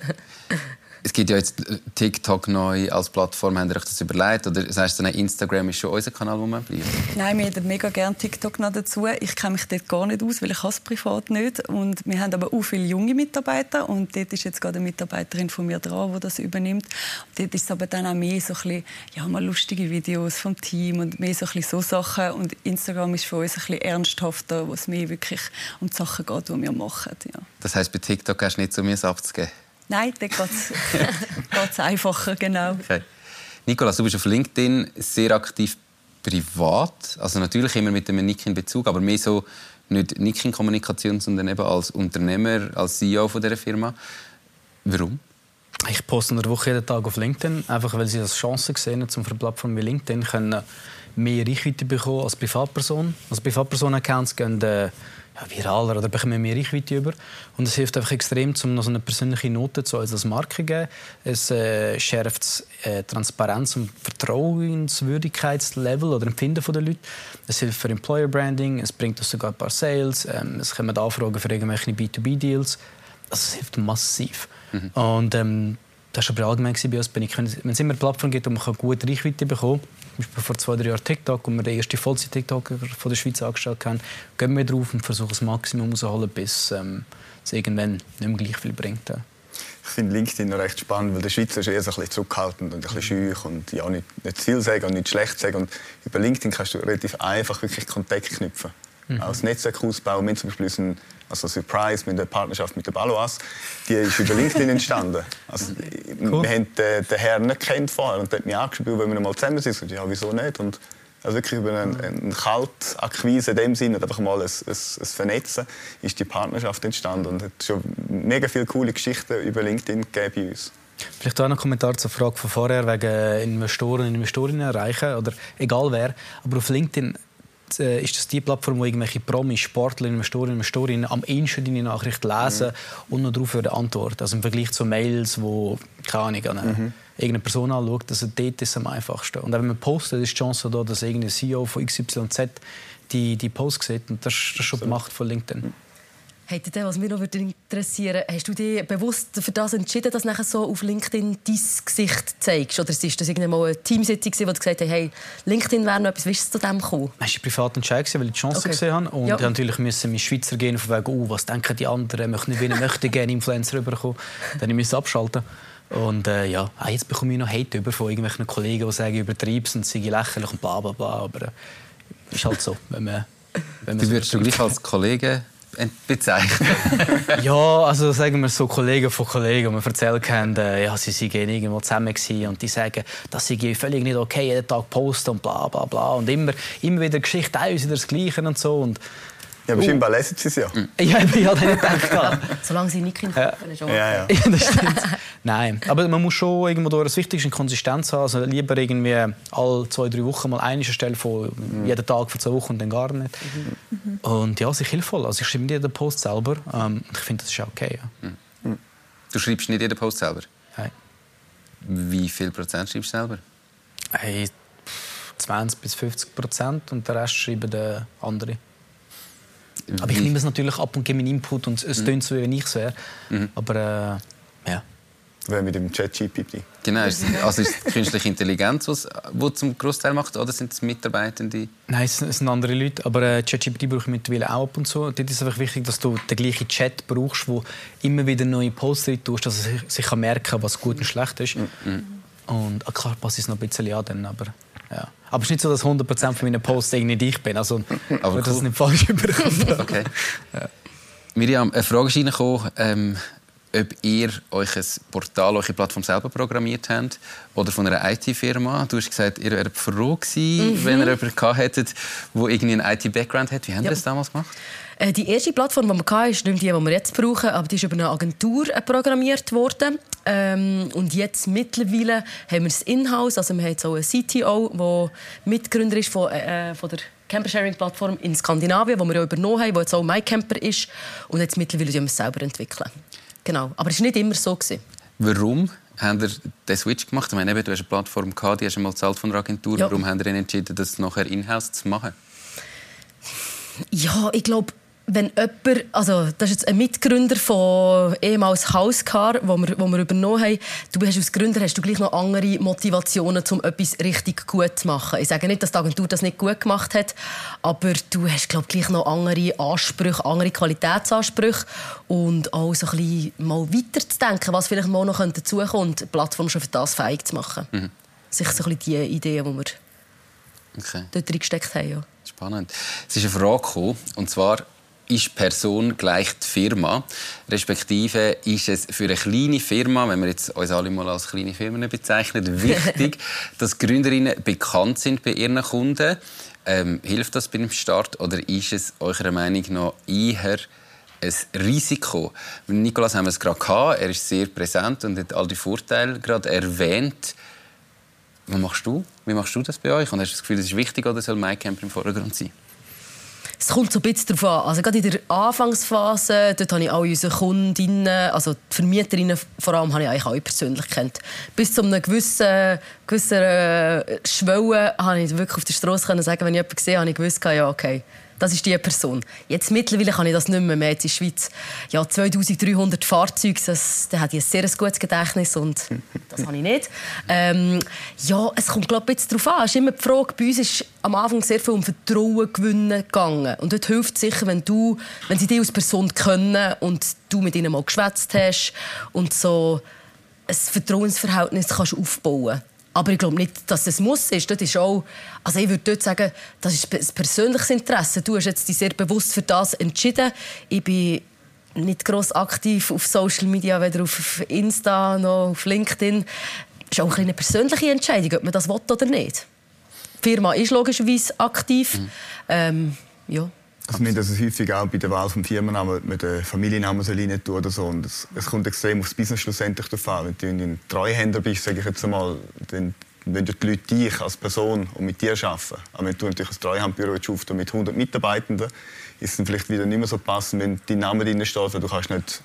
S1: Es gibt ja jetzt äh, TikTok neu als Plattform. Habt ihr euch das überlegt? Oder sagst du, Instagram ist schon unser Kanal, wo man bleibt?
S3: Nein, wir hätten mega gerne TikTok noch dazu. Ich kenne mich dort gar nicht aus, weil ich es privat nicht. Und wir haben aber auch viele junge Mitarbeiter. Und dort ist jetzt gerade eine Mitarbeiterin von mir dran, die das übernimmt. Und dort ist es aber dann auch mehr so ein bisschen, ja, mal lustige Videos vom Team und mehr so, ein bisschen so Sachen. Und Instagram ist für uns ein bisschen ernsthafter, wo es mehr wirklich um die Sachen geht, die wir machen. Ja.
S1: Das heisst, bei TikTok hast du nicht so mir abzugeben?
S3: Nein, da geht es einfacher, genau. Okay.
S1: Nikolas, du bist auf LinkedIn sehr aktiv privat. Also natürlich immer mit einem Nikin-Bezug, aber mehr so nicht Nikin-Kommunikation, sondern eben als Unternehmer, als CEO von dieser Firma. Warum?
S2: Ich poste in der Woche jeden Tag auf LinkedIn, einfach weil sie das Chance gesehen haben, um für eine Plattform wie LinkedIn können mehr Reichweite bekommen als Privatperson. Also Privatperson-Accounts gehen äh, viraler oder bekommen mehr Reichweite über. Und es hilft einfach extrem, um noch so eine persönliche Note zu uns als Marke zu geben. Es äh, schärft äh, Transparenz und Vertrauenswürdigkeitslevel oder Empfinden der Leute. Es hilft für Employer Branding, es bringt uns sogar ein paar Sales, ähm, es kommen Anfragen für irgendwelche B2B-Deals. Also es hilft massiv. Mhm. Und ähm, das war aber allgemein bei uns. Wenn es immer eine Plattform gibt, wo man gute Reichweite bekommen kann, zum Beispiel vor zwei, drei Jahren TikTok, wo wir den ersten Vollzeit-TikToker von der Schweiz angestellt haben, gehen wir drauf und versuchen das Maximum rauszuholen, bis ähm, es irgendwann nicht mehr gleich viel bringt.
S5: Ich finde LinkedIn noch recht spannend, weil der Schweizer ist eher so ein bisschen zurückhaltend und ein bisschen schüch und ja, nicht, nicht viel sagen und nicht schlecht sagen. Und über LinkedIn kannst du relativ einfach wirklich Kontakt knüpfen. Mhm. Auch das Netzwerk ausbauen. Wir haben zum Beispiel unseren also Surprise mit der Partnerschaft mit der Baloas, die ist über LinkedIn entstanden. Also, cool. Wir haben den, den Herrn nicht kennt vorher und der hat mich angespielt, wenn wir mal zusammen sind. Und ja, wieso nicht? Und also wirklich über eine, eine Kaltakquise in dem Sinne, einfach mal ein, ein, ein, Vernetzen, ist die Partnerschaft entstanden und es hat schon mega viele coole Geschichten über LinkedIn gegeben bei uns.
S2: Vielleicht auch noch ein Kommentar zur Frage von vorher wegen Investoren und Investorinnen erreichen oder egal wer. Aber auf LinkedIn äh, ist das die Plattform, wo irgendwelche Promis, Sportler, Investoren, Investorinnen am ehesten deine Nachricht lesen mhm. und noch darauf antworten. Also im Vergleich zu Mails, wo keine Ahnung, eine, mhm. irgendeine Person anschaut, also dort ist es am einfachsten. Und wenn man postet, ist die Chance da, dass irgendein CEO von XYZ die, die Post sieht. Und das, das ist schon die Macht von LinkedIn. Mhm.
S4: Hätte dich, was mich noch interessieren hast du dich bewusst für das entschieden, dass du so auf LinkedIn dein Gesicht zeigst? Oder ist das irgendwann mal eine Teamsitzung, wo du gesagt hast, hey, LinkedIn wäre noch etwas, wie ist es zu dem gekommen?
S2: Es war privat Entscheid, weil ich die Chance okay. gesehen habe. Und ja. natürlich müssen meine Schweizer gehen auf wegen, oh, was denken die anderen, möchten nicht wollen, möchten gerne Influencer rüberkommen. Dann musste ich abschalten. Und äh, ja, ah, jetzt bekomme ich noch Hate über von irgendwelchen Kollegen, die sagen, übertreibst und sei lächerlich und bla bla bla. Aber äh, ist halt so, wenn man,
S1: wenn man Du würdest du gleich als Kollege bezeichnen?
S2: ja, also sagen wir so Kollegen von Kollegen, die mir erzählt haben, äh, ja, sie seien irgendwo zusammen und die sagen, das sei völlig nicht okay, jeden Tag posten und bla bla bla und immer, immer wieder Geschichte, auch wieder das Gleiche und so und
S5: ja, aber uh. scheinbar lesen sie es ja.
S2: Ja, ich habe nicht gedacht.
S4: Solange sie nicht Kinder
S5: ja. schon. Ja, ja. ja,
S2: das stimmt. Nein, aber man muss schon irgendwo durch das Wichtigste Konsistenz haben. Also lieber irgendwie alle zwei, drei Wochen mal eine Stelle von mhm. jeden Tag für zwei Wochen und dann gar nicht. Mhm. Und ja, sich hilfvoll. Also ich schreibe nicht jeden Post selber. Ähm, ich finde, das ist auch okay. Ja.
S1: Mhm. Du schreibst nicht jeden Post selber?
S2: Nein.
S1: Wie viel Prozent schreibst du selber?
S2: Hey, 20 bis 50 Prozent und den Rest schreiben der andere. Aber ich nehme es natürlich ab und gebe meinen Input und es mhm. tönt so, wie wenn ich es wäre. Mhm. Aber äh, ja.
S5: Wer mit dem ChatGPT?
S1: Genau, also ist es künstliche Intelligenz, was wo zum Großteil macht, oder sind es Mitarbeitende?
S2: Nein, es sind andere Leute, aber äh, ChatGPT brauche ich mittlerweile auch ab und zu. Dort ist es einfach wichtig, dass du den gleichen Chat brauchst, wo immer wieder neue Posts rein tust, dass er sich, merken kann, was gut und schlecht ist. Mhm. Und ah, klar passe ich es noch ein bisschen an, dann, aber ja. Aber es ist nicht so, dass 100% von meinen Posts irgendwie ich bin. Also, aber cool. das nicht falsch überkommen.
S1: okay. Ja. Miriam, eine Frage ist reingekommen, ähm, ob ihr euch ein Portal, eure Plattform selber programmiert habt oder von einer IT-Firma. Du hast gesagt, ihr wärt froh gewesen, mhm. wenn ihr jemanden hättet, der irgendwie einen IT-Background hat. Wie habt ihr ja. das damals gemacht?
S4: Äh, die erste Plattform, die wir hatten, ist nicht die, die wir jetzt brauchen, aber die ist über eine Agentur äh, programmiert worden. Ähm, und jetzt mittlerweile haben wir das Inhouse, also wir haben so einen CTO, der Mitgründer ist von, äh, von der Camper-Sharing-Plattform in Skandinavien, die wir ja übernommen haben, der jetzt auch MyCamper ist. Und jetzt mittlerweile wir es selber entwickeln. Genau. Aber es war nicht immer so. Gewesen.
S1: Warum habt ihr den Switch gemacht? Ich meine, du hast eine Plattform gehabt, die hast du mal zahlt von der Agentur. Ja. Warum habt ihr entschieden, das nachher in-house zu machen?
S4: Ja, ich glaube, wenn jemand, also das ist jetzt ein Mitgründer von ehemals Housecar, wo wir, wo wir übernommen haben, du hast als Gründer hast du gleich noch andere Motivationen, um etwas richtig gut zu machen. Ich sage nicht, dass die Agentur das nicht gut gemacht hat, aber du hast glaube gleich noch andere Ansprüche, andere Qualitätsansprüche und auch so ein bisschen mal weiterzudenken, was vielleicht mal noch dazukommt die Plattform schon für das fähig zu machen. Mhm. Das sind so ein bisschen die Ideen, die wir okay. dort reingesteckt haben. Ja.
S1: Spannend. Es ist eine Frage gekommen, und zwar ist Person gleich die Firma? Respektive ist es für eine kleine Firma, wenn wir jetzt uns alle mal als kleine Firmen bezeichnen, wichtig, dass Gründerinnen bekannt sind bei ihren Kunden? Ähm, hilft das beim Start oder ist es eurer Meinung nach eher ein Risiko? Mit Nikolas haben wir es gerade gehabt. Er ist sehr präsent und hat all die Vorteile gerade erwähnt. Was machst du? Wie machst du das bei euch? Und hast du das Gefühl, es ist wichtig oder soll MyCamp im Vordergrund sein?
S4: Es kommt so ein bisschen darauf an. Also gerade in der Anfangsphase, dort habe ich alle unsere Kundinnen, also die Vermieterinnen vor allem, habe ich eigentlich alle persönlich kennt. Bis zu einer gewissen, gewissen äh, Schwelle habe ich wirklich auf der Straße sagen, wenn ich jemanden gesehen habe, ich gewusst, ja, okay, das ist die Person. Jetzt mittlerweile kann ich das nicht mehr. Jetzt in der Schweiz ja, 2300 Fahrzeuge, das, da hat ich ein sehr gutes Gedächtnis und das habe ich nicht. Ähm, ja, es kommt glaube ich, jetzt darauf an. Es ist immer die Frage, bei uns ist am Anfang sehr viel um Vertrauen gewinnen gegangen. Und dort hilft es sicher, wenn, du, wenn sie dich als Person kennen und du mit ihnen mal geschwätzt hast und so ein Vertrauensverhältnis kannst aufbauen kannst. Aber ich glaube nicht, dass es muss ist. Das ist auch, also ich würde dort sagen, das ist ein persönliches Interesse. Du hast jetzt dich sehr bewusst für das entschieden. Ich bin nicht gross aktiv auf Social Media, weder auf Insta noch auf LinkedIn. Es ist auch eine persönliche Entscheidung, ob man das will oder nicht. Die Firma ist logischerweise aktiv. Mhm. Ähm, ja.
S5: Also nicht, dass es häufig auch bei der Wahl vom Firmennamen mit den Familiennamen rein tun oder so. Und es, es kommt extrem aufs Business schlussendlich darauf an. Wenn du ein Treuhänder bist, sage ich jetzt einmal, dann wenn die Leute dich als Person und mit dir arbeiten. Aber wenn du natürlich ein Treuhandbüro aufbaust mit 100 Mitarbeitenden, ist es dann vielleicht wieder nicht mehr so passend, wenn dein Name drin steht, weil du kannst nicht,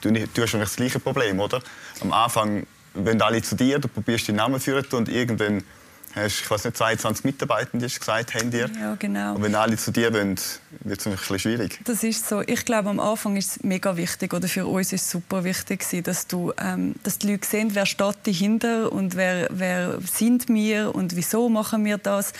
S5: du, du hast das gleiche Problem, oder? Am Anfang wenn alle zu dir, du probierst deinen Namen führen und irgendwann hast, ich weiß nicht, 22 Mitarbeitende hast gesagt, haben dir.
S3: Ja, genau.
S5: Und wenn alle zu dir wollen, wird es ein bisschen schwierig.
S3: Das ist so. Ich glaube, am Anfang ist es mega wichtig, oder für uns ist es super wichtig, dass, du, ähm, dass die Leute sehen, wer steht dahinter und wer, wer sind wir und wieso machen wir das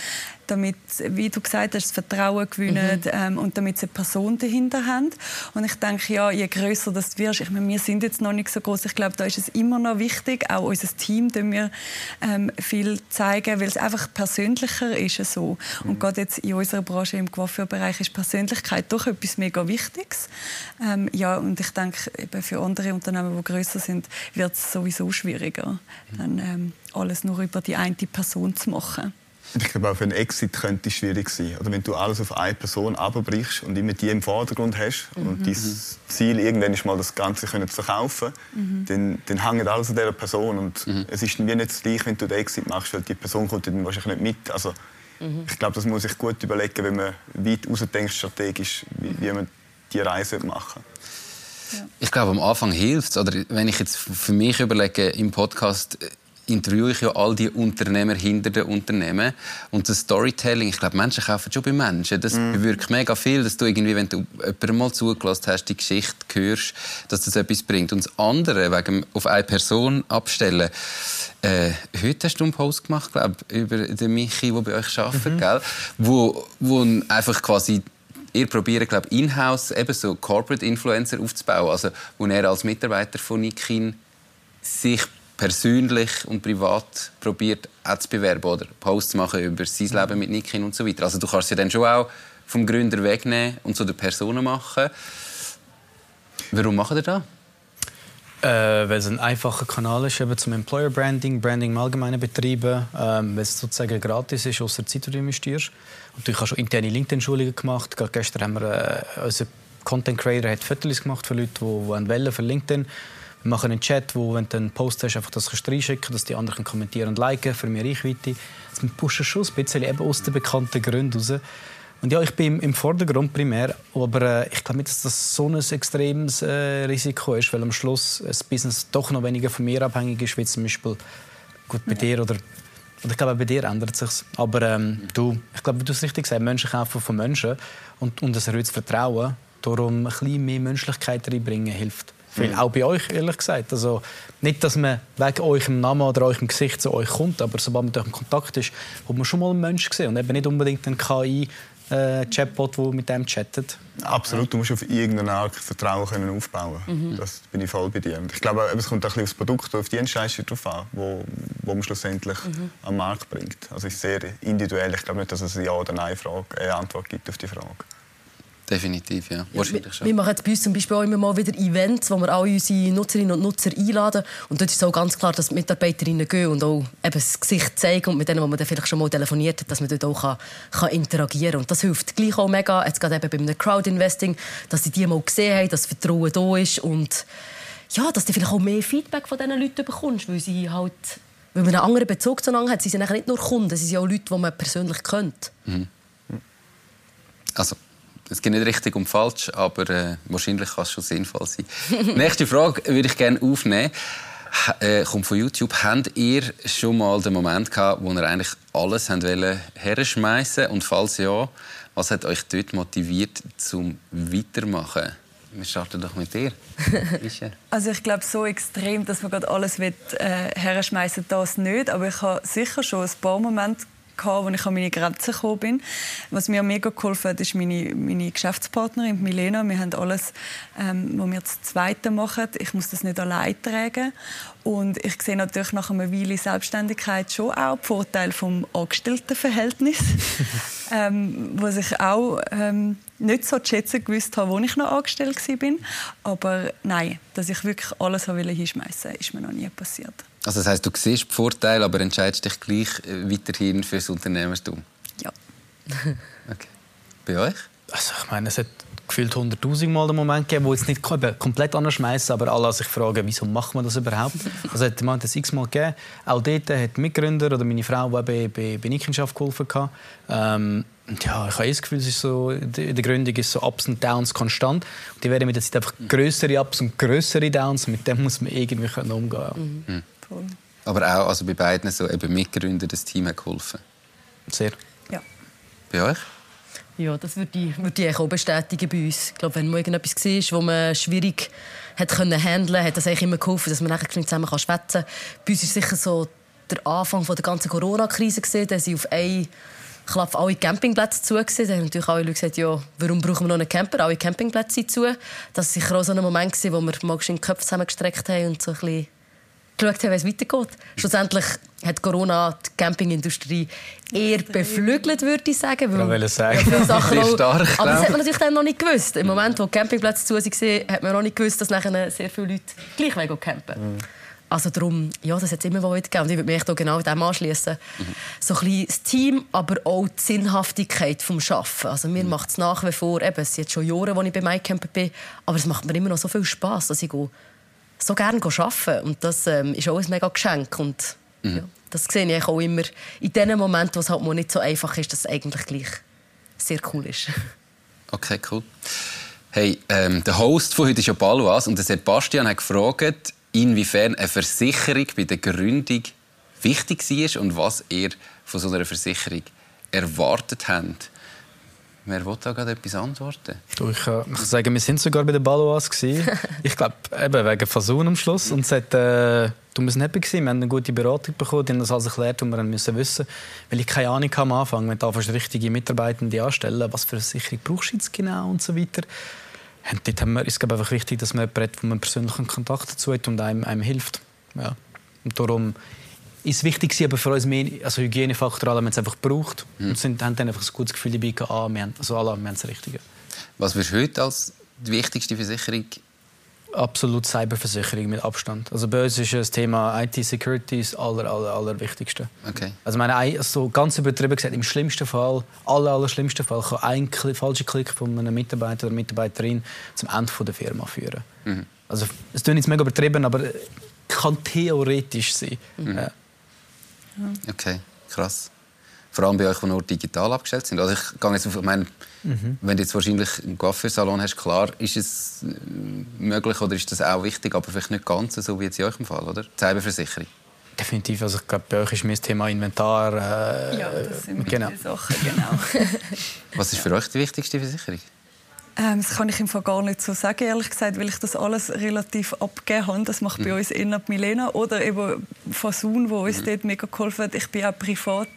S3: damit, wie du gesagt hast, das Vertrauen gewinnen mhm. ähm, und damit sie eine Person dahinter haben. Und ich denke, ja, je größer das wirst, ich meine, wir sind jetzt noch nicht so groß. Ich glaube, da ist es immer noch wichtig, auch unser Team, dem wir ähm, viel zeigen, weil es einfach persönlicher ist so. Mhm. Und gerade jetzt in unserer Branche im Coiffeurbereich ist Persönlichkeit doch etwas mega Wichtiges. Ähm, ja, und ich denke, eben für andere Unternehmen, die größer sind, wird es sowieso schwieriger, mhm. dann ähm, alles nur über die eine Person zu machen.
S5: Ich glaube, auch für einen Exit könnte es schwierig sein. Oder wenn du alles auf eine Person abbrichst und immer die im Vordergrund hast mhm. und dein Ziel irgendwann ist mal das Ganze zu verkaufen, mhm. dann, dann hängt alles an dieser Person. Und mhm. es ist wie nicht das Gleiche, wenn du den Exit machst, weil die Person kommt dann wahrscheinlich nicht mit. Also, mhm. Ich glaube, das muss ich gut überlegen, wenn man weit rausdenkt strategisch, wie, wie man die Reise machen
S1: ja. Ich glaube, am Anfang hilft es. Oder wenn ich jetzt für mich überlege, im Podcast interviewe ich ja all die Unternehmer hinter den Unternehmen. Und das Storytelling, ich glaube, Menschen kaufen schon bei Menschen. Das mm. bewirkt mega viel, dass du irgendwie, wenn du jemandem mal zugelassen hast, die Geschichte hörst, dass das etwas bringt. Und das andere, wegen auf eine Person abstellen, äh, heute hast du einen Post gemacht, glaube über den Michi, der bei euch arbeitet, mhm. gell? Wo, wo einfach quasi ihr probiert, glaube in-house eben so Corporate Influencer aufzubauen, also wo er als Mitarbeiter von Nikin sich persönlich und privat probiert zu bewerben oder Posts zu machen über sein Leben mit Nikin und so weiter. Also du kannst sie dann schon auch vom Gründer wegnehmen und zu der Person machen. Warum macht ihr das?
S2: Äh, weil es ein einfacher Kanal ist eben zum Employer Branding, Branding im Allgemeinen betreiben, ähm, weil es sozusagen gratis ist, außer Zeit, die du investierst. Und du hast schon interne LinkedIn-Schulungen gemacht. Gerade gestern haben wir äh, unser Content Creator hat Fotos gemacht für Leute, die, die wollen für LinkedIn. Wir machen einen Chat, wo, wenn du einen Post hast, einfach das kannst reinschicken dass die anderen kommentieren und liken für mehr Reichweite. Also wir pushen schon ein bisschen eben aus den bekannten Gründen raus. Und ja, ich bin im Vordergrund primär, aber äh, ich glaube nicht, dass das so ein extremes äh, Risiko ist, weil am Schluss das Business doch noch weniger von mir abhängig ist, wie zum Beispiel gut bei dir oder Und ich glaube, bei dir ändert es sich. Aber ähm, du, ich glaube, wie du es richtig gesagt Menschen kaufen von Menschen und, und das erhöht Vertrauen. Darum ein bisschen mehr Menschlichkeit reinbringen hilft. Viel. Mhm. Auch bei euch, ehrlich gesagt. Also, nicht, dass man wegen eurem Namen oder eurem Gesicht zu euch kommt, aber sobald man in Kontakt ist, hat man schon mal einen Menschen gesehen und eben nicht unbedingt einen KI, äh, Chatbot, der mit dem chattet.
S5: Absolut, du musst auf irgendeine Art Vertrauen können aufbauen mhm. Das bin ich voll bei dir. ich glaube, es kommt auch ein bisschen aufs Produkt, auf die Dienstleistung drauf an, wo, wo man schlussendlich mhm. am Markt bringt. Also es ist sehr individuell. Ich glaube nicht, dass es eine Ja- oder Nein-Frage, eine Antwort gibt auf die Frage.
S1: Definitiv, ja. Wahrscheinlich
S4: schon. Wir machen bei uns zum Beispiel auch immer mal wieder Events, wo wir alle unsere Nutzerinnen und Nutzer einladen. Und dort ist auch ganz klar, dass die Mitarbeiterinnen gehen und auch eben das Gesicht zeigen und mit denen, wo man dann vielleicht schon mal telefoniert hat, dass man dort auch kann, kann interagieren kann. Und das hilft gleich auch mega, jetzt gerade eben bei einem Crowdinvesting, dass sie die mal gesehen haben, dass Vertrauen da ist und ja, dass du vielleicht auch mehr Feedback von diesen Leuten bekommst, weil sie halt weil man einen anderen Bezug zueinander hat. Sie sind nicht nur Kunden, sie sind auch Leute, die man persönlich kennt. Mhm.
S1: Also es geht nicht richtig und falsch, aber äh, wahrscheinlich kann es schon sinnvoll sein. Nächste Frage würde ich gerne aufnehmen. Äh, kommt von YouTube. Habt ihr schon mal den Moment gehabt, wo ihr eigentlich alles herschmeißen Und falls ja, was hat euch dort motiviert zum Weitermachen? Wir starten doch mit dir.
S3: also ich glaube so extrem, dass man gerade alles will, äh, herschmeißen, das nicht. Aber ich habe sicher schon ein paar Momente gehabt, wo ich an meine Grenzen gekommen bin. Was mir mega geholfen hat, ist meine, meine Geschäftspartnerin Milena. Wir haben alles, ähm, was wir das Zweite machen. Ich muss das nicht allein tragen. Und ich sehe natürlich nach einer Weile Selbstständigkeit schon auch den Vorteil vom Angestelltenverhältnis, ähm, was ich auch ähm, nicht so zu schätzen gewusst habe, als ich noch angestellt war. Aber nein, dass ich wirklich alles hinschmeißen wollte, ist mir noch nie passiert.
S1: Also das heißt, du siehst die Vorteile, aber entscheidest dich gleich äh, weiterhin für das Unternehmertum?
S3: Ja.
S1: okay. Bei euch?
S2: Also ich meine, es hat gefühlt 100'000 Mal den Moment gegeben, wo jetzt nicht komplett anschmeißen, aber alle sich fragen, wieso macht man das überhaupt? Also hat man das x-mal gegeben. Auch dort hat Mitgründer oder meine Frau, die bei, bei, bei Nikenschaft geholfen hat. Ähm, ja, ich habe das Gefühl, es ist so, in der Gründung ist so Ups und Downs konstant. Und die werden mit der Zeit einfach größere Ups und größere Downs. Mit dem muss man irgendwie umgehen.
S1: Mhm. Mhm. Aber auch also bei beiden so eben Mitgründer, das Team hat geholfen.
S2: Sehr.
S3: Ja.
S1: Bei euch?
S4: Ja, das würde ich, würde ich auch bestätigen bei uns. Ich glaube, wenn man irgendetwas war, wo man schwierig hat können handeln, hat das eigentlich immer geholfen, dass man nachher zusammen schwätzen kann. Bei uns ist sicher so der Anfang der ganzen Corona-Krise gesehen, dass sie auf einen Klapp alle Campingplätze zu. Da haben natürlich alle Leute gesagt, ja, warum brauchen wir noch einen Camper? Alle Campingplätze sind zu. Das war sicher auch so ein Moment, wo wir mal den Köpfe zusammengestreckt haben und so ein bisschen geschaut haben, wie es weitergeht. Schlussendlich hat Corona die Campingindustrie eher beflügelt, würde ich sagen.
S2: Weil
S4: ich
S2: sagen.
S1: Ja, Sachen stark,
S4: aber das hat man natürlich dann noch nicht gewusst. Im Moment, wo Campingplätze zu waren, hat man noch nicht gewusst, dass nachher sehr viele Leute gleich campen mhm. Also darum, ja, das hat es immer wieder gegeben. Und ich würde mich genau dem anschließen. Mhm. So ein bisschen das Team, aber auch die Sinnhaftigkeit des Arbeiten. Also mir mhm. macht es nach wie vor, eben, es sind jetzt schon Jahre, als ich bei MyCamper bin, aber es macht mir immer noch so viel Spass, dass ich so gerne arbeiten Und das ähm, ist auch ein mega Geschenk. Und, mhm. ja, das sehe ich auch immer in den Momenten, wo es halt mal nicht so einfach ist, dass es eigentlich gleich sehr cool ist.
S1: Okay, cool. Hey, ähm, der Host von heute ist ja Balois und der Sebastian hat gefragt, inwiefern eine Versicherung bei der Gründung wichtig war und was ihr von so einer Versicherung erwartet habt. Wer will da gerade etwas antworten?
S2: Du, ich kann sagen, wir sind sogar bei den Balois. ich glaube, eben wegen Fasun am Schluss. Und es hat, äh, du bist happy gewesen. Wir haben eine gute Beratung bekommen. Die haben das alles erklärt, was wir müssen wissen Weil ich keine Ahnung hatte am Anfang, wenn du richtige Mitarbeitende anstellen was für eine Sicherung brauchst du jetzt genau und so weiter. Und dort haben wir, ist es einfach wichtig, dass man jemanden hat, wo man persönlichen Kontakt dazu hat und einem, einem hilft. Ja. Und darum ist wichtig aber für uns mehr also Hygienefaktor, alle haben es einfach gebraucht mhm. und sind, haben dann einfach ein gutes Gefühl dabei gehabt, ah, wir haben, also alle haben das Richtige.
S1: Was wirst du heute als die wichtigste Versicherung
S2: Absolut Cyberversicherung mit Abstand. Also bei uns ist das Thema IT-Security das aller, aller, allerwichtigste.
S1: Okay.
S2: Also meine, also ganz übertrieben gesagt, im schlimmsten Fall, aller, aller schlimmsten Fall, kann ein Klick, falscher Klick von einem Mitarbeiter oder Mitarbeiterin zum Ende der Firma führen. Mhm. Also es klingt jetzt mega übertrieben, aber kann theoretisch sein. Mhm. Ja.
S1: Okay, krass. Vor allem bei euch, die nur digital abgestellt sind. Also ich gehe jetzt auf, ich meine, mhm. wenn du jetzt wahrscheinlich einen Coiffeursalon hast, klar, ist es möglich oder ist das auch wichtig, aber vielleicht nicht ganz so wie jetzt in eurem Fall, oder? Die Cyberversicherung.
S2: definitiv. Also ich glaube, bei euch ist mein Thema Inventar.
S3: Äh, ja, das sind
S2: genau.
S3: Sachen, genau.
S1: Was ist für euch die wichtigste Versicherung?
S3: Ähm, das kann ich im Fall gar nicht so sagen, ehrlich gesagt, weil ich das alles relativ abgegeben habe. Das macht mhm. bei uns eher Milena oder eben Fasun, wo uns mhm. dort mega geholfen hat. Ich bin auch privat.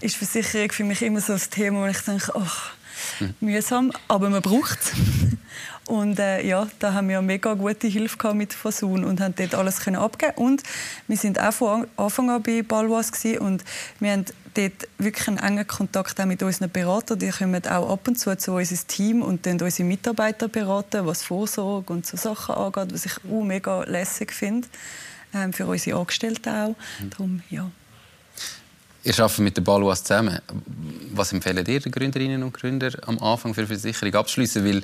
S3: Ist Versicherung für mich immer so ein Thema, wo ich denke, ach, mhm. mühsam, aber man braucht es. Und äh, ja, da haben wir mega gute Hilfe mit Fasun und haben dort alles können abgeben. Und wir sind auch von Anfang an bei Balwas und wir haben dort wirklich einen engen Kontakt auch mit unseren Beratern. Die kommen auch ab und zu zu unserem Team und dann unsere Mitarbeiter beraten, was Vorsorge und so Sachen angeht, was ich auch mega lässig finde. Ähm, für unsere Angestellten auch. Mhm. Darum, ja.
S1: Ihr arbeitet mit der Baluas zusammen. Was empfehlen ihr den Gründerinnen und Gründern am Anfang für Versicherung abschließen? Weil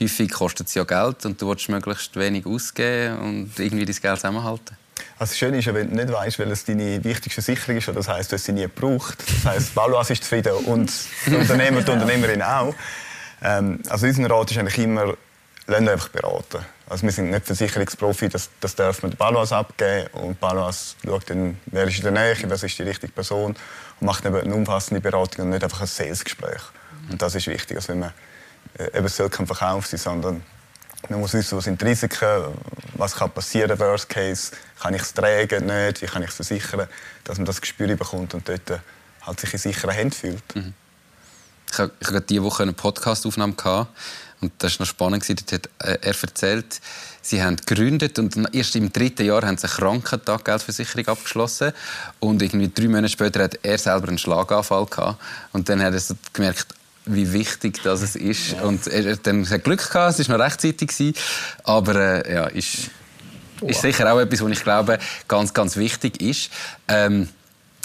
S1: häufig kostet es ja Geld und du willst möglichst wenig ausgeben und irgendwie dein Geld zusammenhalten.
S5: Also das Schöne ist wenn du nicht weißt, welches deine wichtigste Sicherung ist, das heißt, du hast sie nie gebraucht. Das heißt, Baluas ist zufrieden und der Unternehmer, die Unternehmerin auch. Ähm, also unser Rat ist eigentlich immer, lasst einfach beraten. Also wir sind nicht Versicherungsprofi, das, das darf man Baluas abgeben und Baluas schaut dann, wer ist in der Nähe, wer ist die richtige Person und macht eine umfassende Beratung und nicht einfach ein Salesgespräch. Und das ist wichtig, also wenn man eben soll kein Verkauf sein, sondern man muss wissen, was sind die Risiken, was kann passieren, Worst Case, kann ich es tragen, nicht, wie kann ich es versichern, dass man das Gespür bekommt und dort äh, halt sich in sicheren Händen fühlt. Mhm.
S1: Ich hatte diese Woche eine Podcastaufnahme und das war noch spannend. Dort hat äh, er erzählt, sie haben gegründet und erst im dritten Jahr haben sie eine Krankentaggeldversicherung abgeschlossen und irgendwie drei Monate später hat er selber einen Schlaganfall gehabt und dann hat er so gemerkt, wie wichtig das ist. Ja. Und er hat dann Glück gehabt, es war noch rechtzeitig. Gewesen, aber äh, ja, ist, ist sicher auch etwas, was ich glaube, ganz, ganz wichtig ist. Ähm,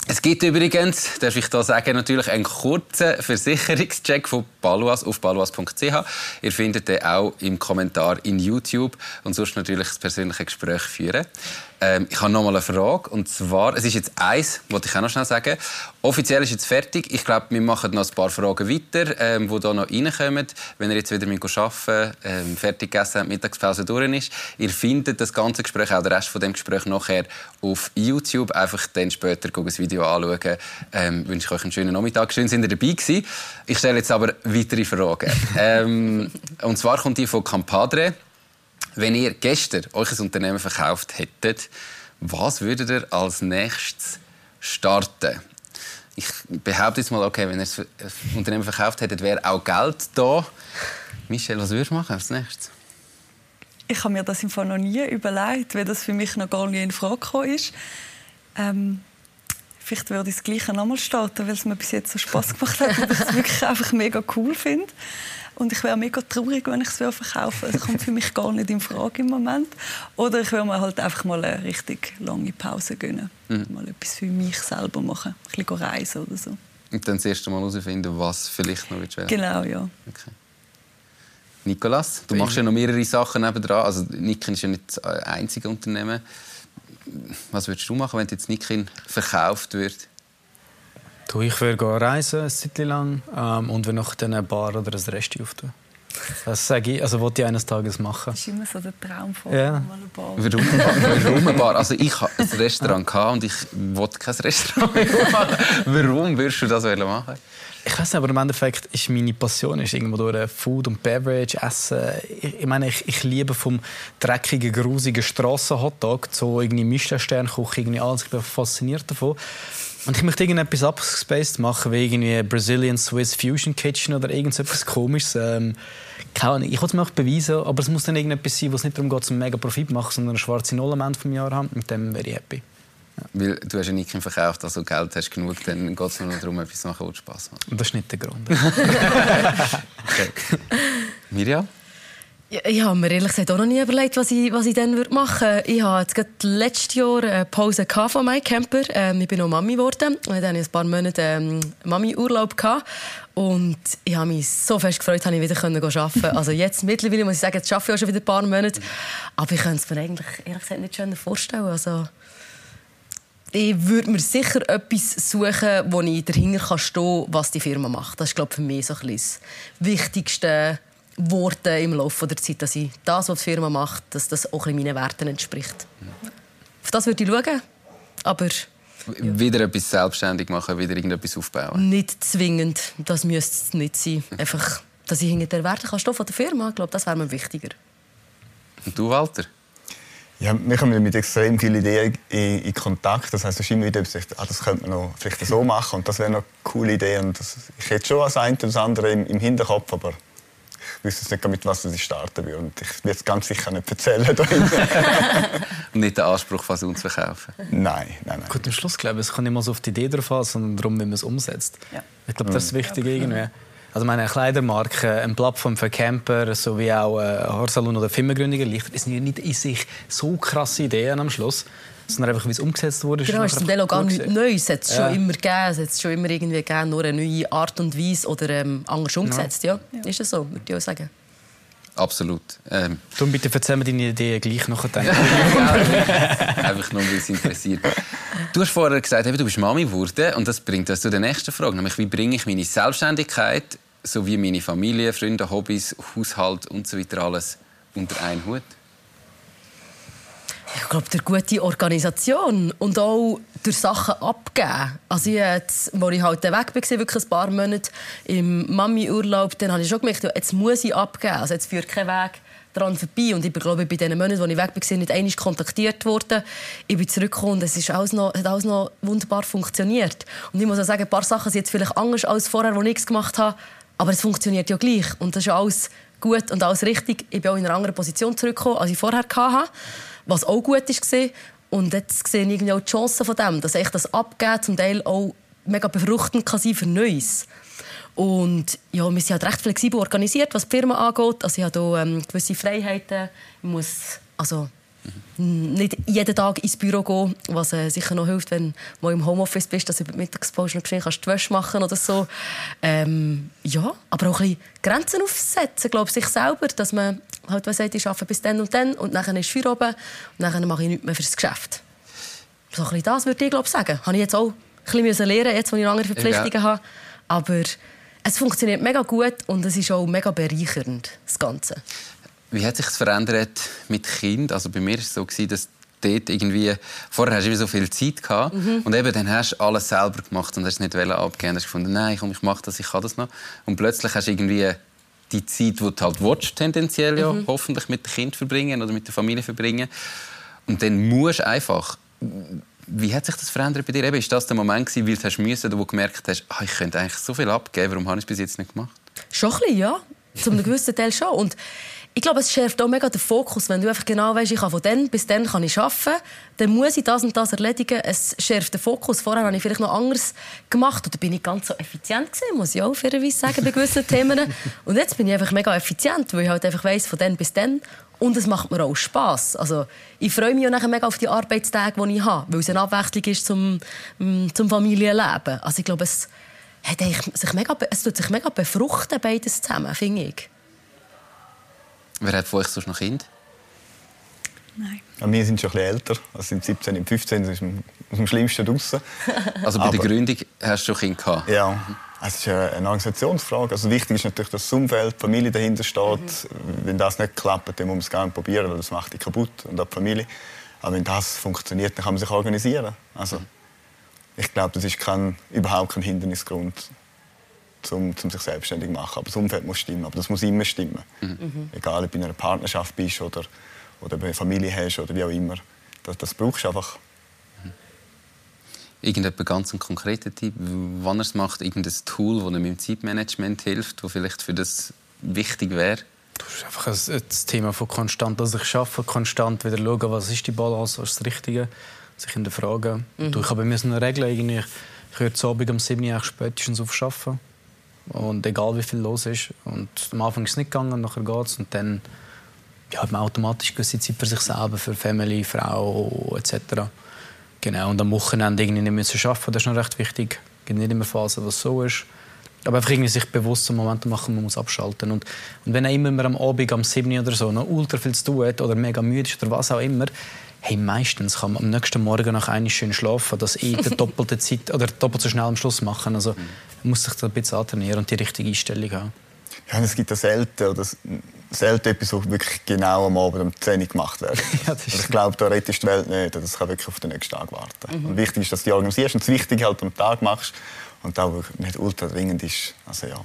S1: es gibt übrigens, darf ich da sagen, natürlich einen kurzen Versicherungscheck von Baluas auf baluas.ch. Ihr findet den auch im Kommentar in YouTube und sonst natürlich das persönliche Gespräch führen. Ähm, ich habe noch mal eine Frage. Und zwar, es ist jetzt eins, wollte ich auch noch schnell sagen. Offiziell ist jetzt fertig. Ich glaube, wir machen noch ein paar Fragen weiter, ähm, die da noch reinkommen. Wenn ihr jetzt wieder mit arbeiten ähm, fertig gegessen habt, Mittagspause durch ist. Ihr findet das ganze Gespräch, auch den Rest von dem Gespräch nachher auf YouTube. Einfach dann später das Video anschauen. Ähm, wünsche ich euch einen schönen Nachmittag. Schön, dass ihr dabei gewesen. Ich stelle jetzt aber weitere Fragen. ähm, und zwar kommt die von Campadre. Wenn ihr gestern euch ein Unternehmen verkauft hättet, was würdet ihr als nächstes starten? Ich behaupte jetzt mal, okay, wenn ihr ein Unternehmen verkauft hättet, wäre auch Geld da. Michelle, was würdest du machen als nächstes?
S3: Ich habe mir das im Fall noch nie überlegt, weil das für mich noch gar nicht in Frage gekommen ist. Ähm, vielleicht würde ich das Gleiche nochmal starten, weil es mir bis jetzt so Spaß gemacht hat und ich es wirklich einfach mega cool finde. Und ich wäre mega traurig, wenn ich es verkaufen würde. Das kommt für mich gar nicht in Frage im Moment. Oder ich würde mir halt einfach mal eine richtig lange Pause gönnen. Mhm. Mal etwas für mich selber machen. Ein bisschen reisen oder so.
S1: Und dann das erste Mal herausfinden, was vielleicht noch wird
S3: Genau, ja.
S1: Okay. Nikolas, du machst ja noch mehrere Sachen nebendran. Also Nikin ist ja nicht das einzige Unternehmen. Was würdest du machen, wenn jetzt Nikin verkauft wird?
S2: Du, ich würde reisen, eine Zeit lang, ähm, und wenn noch eine Bar oder ein Rest auftun. Das sage ich, also wollte ich eines Tages machen.
S3: Das ist immer so der Traum von
S2: ja.
S1: Bar. Warum, warum eine Bar? Also ich hatte ein Restaurant und ich wollte kein Restaurant mehr machen. Warum würdest du das machen?
S2: Ich weiß nicht, aber im Endeffekt ist meine Passion ist irgendwo durch Food und Beverage, Essen. Ich, ich meine, ich, ich, liebe vom dreckigen, grusigen Strassenhotdog zu irgendwie Michelin-Sternkuchen, irgendwie alles. Ich bin fasziniert davon. Und ich möchte irgendetwas abgespaced machen, wie irgendwie Brazilian Swiss Fusion Kitchen oder irgendetwas komisches. Ähm, keine Ich will es mir auch beweisen, aber es muss dann irgendetwas sein, wo es nicht darum geht, einen mega Profit zu machen, sondern eine schwarze Null am Ende des Jahres haben. Mit dem wäre ich happy.
S1: Ja. Weil du hast ja nicht verkauft, also Geld hast genug, dann geht es nur darum, etwas zu machen, was Spaß macht.
S2: Und das ist nicht der Grund.
S1: okay. Miriam?
S4: Ich habe mir ehrlich gesagt auch noch nie überlegt, was ich, was ich dann machen würde. Ich hatte jetzt gerade letztes Jahr eine Pause von meinem Camper. Ähm, ich bin noch Mami geworden. Ich hatte ein paar Monate ähm, Mami-Urlaub. Und ich habe mich so fest gefreut, dass ich wieder arbeiten Also jetzt mittlerweile muss ich sagen, jetzt arbeite ich auch schon wieder ein paar Monate. Aber ich könnte es mir eigentlich ehrlich gesagt nicht schöner vorstellen. Also, ich würde mir sicher etwas suchen, wo ich dahinter stehen kann, was die Firma macht. Das ist glaube ich, für mich so ein das Wichtigste geworden im Laufe der Zeit, dass ich das, was die Firma macht, dass das auch meinen Werten entspricht. Auf das würde ich schauen. aber...
S1: Ja. Wieder etwas selbstständig machen, wieder irgendetwas aufbauen?
S4: Nicht zwingend, das müsste es nicht sein. Einfach, dass ich hinter der Werte kann von der Firma, ich glaube, das wäre mir wichtiger.
S1: Und du, Walter?
S5: Ja, wir kommen mit extrem vielen Ideen in, in Kontakt. Das heißt, es ist immer wieder, ah, das könnte man noch vielleicht so machen und das wäre noch eine coole Idee. Und das, ich hätte schon das eine oder das andere im, im Hinterkopf, aber ich wüsste nicht, mit was ich starten würde. Und ich würde es ganz sicher nicht erzählen.
S1: und nicht den Anspruch, was uns verkaufen?
S5: Nein, nein, nein.
S2: Gut, am Schluss glaube ich, es kommt nicht mal so auf die Idee drauf an, sondern darum, wie man es umsetzt. Ja. Ich glaube, das ist wichtig irgendwie. Also meine Kleidermarke, eine Plattform für Camper sowie auch äh, Haarsalon oder Firmengründungen liefert, sind nicht in sich so krasse Ideen am Schluss sondern einfach, wie es umgesetzt wurde.
S4: Genau, es ist auch gar nichts Neues. Es hat schon immer gegeben. Es hat schon immer irgendwie gegeben, nur eine neue Art und Weise oder ähm, anders umgesetzt. Ja. ja. Ist das so, würde ich auch sagen.
S1: Absolut. Ähm.
S2: Darum bitte erzähl mir deine Ideen gleich noch.
S1: Einfach nur, weil es interessiert. Du hast vorher gesagt, du bist Mami geworden und das bringt uns zu der nächsten Frage, nämlich wie bringe ich meine Selbstständigkeit sowie meine Familie, Freunde, Hobbys, Haushalt und so weiter alles unter einen Hut?
S4: Ich glaube, der gute Organisation und auch durch Sachen abgeben. Also jetzt, als ich halt weg war, wirklich ein paar Monate im Mami-Urlaub, dann habe ich schon gemerkt, jetzt muss ich abgeben. Also jetzt führt kein Weg daran vorbei. Und ich bin, glaube ich, bei den Monaten, als ich weg war, nicht einmal kontaktiert worden. Ich bin zurückgekommen und es ist alles noch, hat alles noch wunderbar funktioniert. Und ich muss auch sagen, ein paar Sachen sind jetzt vielleicht anders als vorher, wo ich nichts gemacht habe. Aber es funktioniert ja gleich. Und das ist alles gut und alles richtig. Ich bin auch in einer anderen Position zurückgekommen, als ich vorher hatte, was auch gut war. Und jetzt sehe ich irgendwie auch die Chancen von dem, dass ich das abgeben zum Teil auch mega befruchtend kann sein für Neues. Und ja, wir sind halt recht flexibel organisiert, was die Firma angeht. Also ich habe hier ähm, gewisse Freiheiten. Ich muss, also nicht jeden Tag ins Büro gehen, was äh, sicher noch hilft, wenn du im Homeoffice bist, dass du über die Mittagspause noch kannst die Wäsche machen oder so. Ähm, ja, aber auch ein bisschen Grenzen aufsetzen, glaube ich, sich selber, dass man halt sagt, ich arbeite bis dann und dann und dann ist Feierabend und dann mache ich nichts mehr für das Geschäft. So ein bisschen das würde ich glaube sagen. Habe ich jetzt auch ein bisschen lernen, jetzt, wo ich andere Verpflichtungen ja. habe. Aber es funktioniert mega gut und es ist auch mega bereichernd, das Ganze.
S1: Wie hat sich das verändert mit Kind? Also bei mir war es so, dass dort irgendwie, vorher hast du so viel Zeit gehabt mhm. und eben dann hast du alles selber gemacht und hast es nicht abgeben. Hast gefunden, nein, komm, ich mache das, ich kann das noch. Und plötzlich hast du irgendwie die Zeit, die du halt willst, tendenziell ja, mhm. hoffentlich mit dem Kind verbringen oder mit der Familie verbringen. Und dann musst du einfach wie hat sich das verändert bei dir? Eben, ist das der Moment gewesen, weil du hast müssen, wo du gemerkt hast, ah, ich könnte eigentlich so viel abgeben, warum habe ich es bis jetzt nicht gemacht?
S4: Schon ein bisschen, ja. Zum gewissen Teil schon. Und ich glaube, es schärft auch mega den Fokus, wenn du einfach genau weißt, ich kann von dann bis dann kann ich arbeiten, dann muss ich das und das erledigen. Es schärft den Fokus. Vorher habe ich vielleicht noch anders gemacht oder bin ich ganz so effizient gewesen, muss ich auch fairerweise sagen bei gewissen Themen. Und jetzt bin ich einfach mega effizient, weil ich halt einfach weiss, von dann bis dann und es macht mir auch Spass. Also, ich freue mich auch nachher mega auf die Arbeitstage, die ich habe, weil es eine Abwechslung ist zum, mm, zum Familienleben. Also ich glaube, es, hat sich mega, es tut sich mega befruchten, beides zusammen, finde ich.
S1: Wer hat von euch sonst noch Kind?
S3: Nein.
S5: Ja, wir sind schon ein bisschen älter. Also sind 17, im 15 ist aus dem Schlimmsten draußen.
S1: Also bei Aber, der Gründung hast du schon Kind gehabt?
S5: Ja. Es ist eine Organisationsfrage. Also wichtig ist natürlich, dass das Umfeld, die Familie dahinter steht. Mhm. Wenn das nicht klappt, dann muss man es gerne probieren, weil das macht dich kaputt und auch die Familie. Aber wenn das funktioniert, dann kann man sich organisieren. Also, ich glaube, das ist kein, überhaupt kein Hindernisgrund, um, um sich selbstständig zu machen. Aber das Umfeld muss stimmen. Aber das muss immer stimmen. Mhm. Egal, ob du in einer Partnerschaft bist oder, oder eine Familie hast oder wie auch immer. Das, das brauchst du einfach.
S1: Irgendetwas ganz einen konkreten Tipp, wann er es macht, irgendein Tool, das ihm im Zeitmanagement hilft, das vielleicht für das wichtig wäre?
S2: Das ist einfach ein, das Thema von konstant, dass ich arbeite, konstant wieder schauen, was ist die Balance, was ist das Richtige, sich hinterfragen. Mhm. Ich habe mir so eine Regel, irgendwie, ich höre zu Abend um 7 Uhr spätestens auf arbeiten. Und egal wie viel los ist. Und am Anfang ist es nicht gegangen, nachher geht es. Und dann ja, hat man automatisch gewisse Zeit für sich selber, für Family, Frau etc. Genau, und am Wochenende irgendwie nicht mehr arbeiten, das ist noch recht wichtig. Es gibt nicht immer Phasen, wo es so ist. Aber einfach irgendwie sich bewusst einen Moment machen, man muss abschalten. Und, und wenn immer man am Abend, am 7 oder so, noch ultra viel zu tun hat oder mega müde ist oder was auch immer, hey, meistens kann man am nächsten Morgen nach einer schön schlafen, das eh der doppelte Zeit oder doppelt so schnell am Schluss machen. Also man muss sich da ein bisschen antrainieren und die richtige Einstellung haben.
S5: Ja, es gibt ja selten oder selten etwas, was wirklich genau am Abend um 10 Uhr gemacht wird.
S2: Ja,
S5: also ich glaube, da rettest du die Welt nicht. Das kann wirklich auf den nächsten Tag warten.
S4: Mhm.
S5: Und wichtig ist, dass du die organisierst und das Wichtige halt am Tag machst und auch nicht ultra dringend ist. Also ja,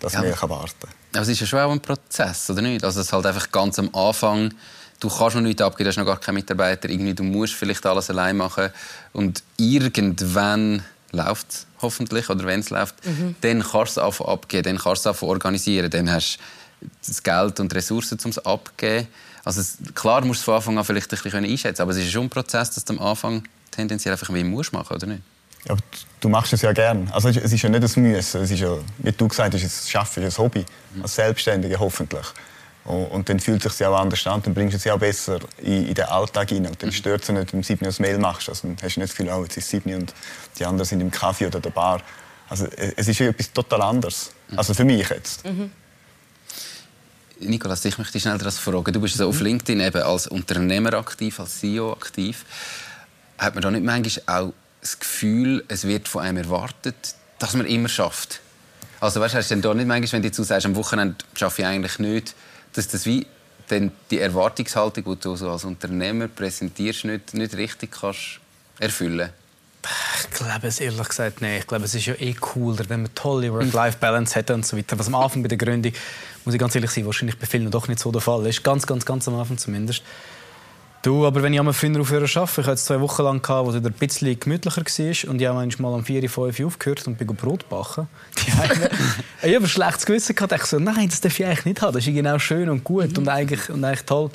S5: dass
S1: Ja.
S5: mehr kann warten
S1: Aber es ist ja schon auch ein Prozess, oder nicht? Also es ist halt einfach ganz am Anfang, du kannst noch nichts abgeben, du hast noch gar keinen Mitarbeiter, irgendwie, du musst vielleicht alles allein machen und irgendwann läuft es hoffentlich, oder wenn es läuft, dann kannst du es abgeben, dann kannst du es organisieren, dann hast du das Geld und die Ressourcen, um es abzugeben. Also es, klar musst du es von Anfang an vielleicht ein bisschen einschätzen aber es ist schon ein Prozess, dass du am Anfang tendenziell einfach mehr musst machen, oder nicht?
S5: Ja, aber du machst es ja gern. Also es ist ja nicht ein Müssen. Es ist ja, wie du gesagt hast, es Schaffen ist ein Hobby. Als Selbstständige hoffentlich. Und, dann fühlt es sich auch anders an. Dann bringst du es ja auch besser in, in den Alltag hinein. Und dann stört es nicht, wenn du um 7 Uhr ein Mail machst. Also, dann hast du nicht das Gefühl, oh, jetzt ist es 7 Uhr und die anderen sind im Kaffee oder der Bar. Also e- es ist ja etwas total anderes. Also für mich jetzt.
S1: Nikolas, ich möchte dich schnell das fragen. Du bist so auf LinkedIn eben als Unternehmer aktiv, als CEO aktiv. Hat man da nicht manchmal auch das Gefühl, es wird von einem erwartet, dass man immer schafft? Also weißt, hast du denn da nicht manchmal, wenn du zu sagst, am Wochenende schaffe ich eigentlich nicht, dass das wie dann die Erwartungshaltung, die du so als Unternehmer präsentierst, nicht, nicht richtig kannst erfüllen
S2: Ich glaube es ehrlich gesagt nicht. Ich glaube, es ist ja eh cooler, wenn man tolle Work-Life-Balance hätte und so weiter. Was am Anfang bei der Gründung, muss ich ganz ehrlich sein, wahrscheinlich bei vielen doch nicht so der Fall ist. Ganz, ganz, ganz am Anfang zumindest. Du, aber wenn ich einmal früher aufhören arbeite, ich hatte zwei Wochen lang, gehabt, wo es wieder ein bisschen gemütlicher war und ich habe manchmal um 4, 5 Uhr aufgehört und bin Brot backen. Ich habe ein schlechtes Gewissen gehabt. Ich so, nein, das darf ich eigentlich nicht haben. Das ist genau schön und gut und, eigentlich, und eigentlich toll.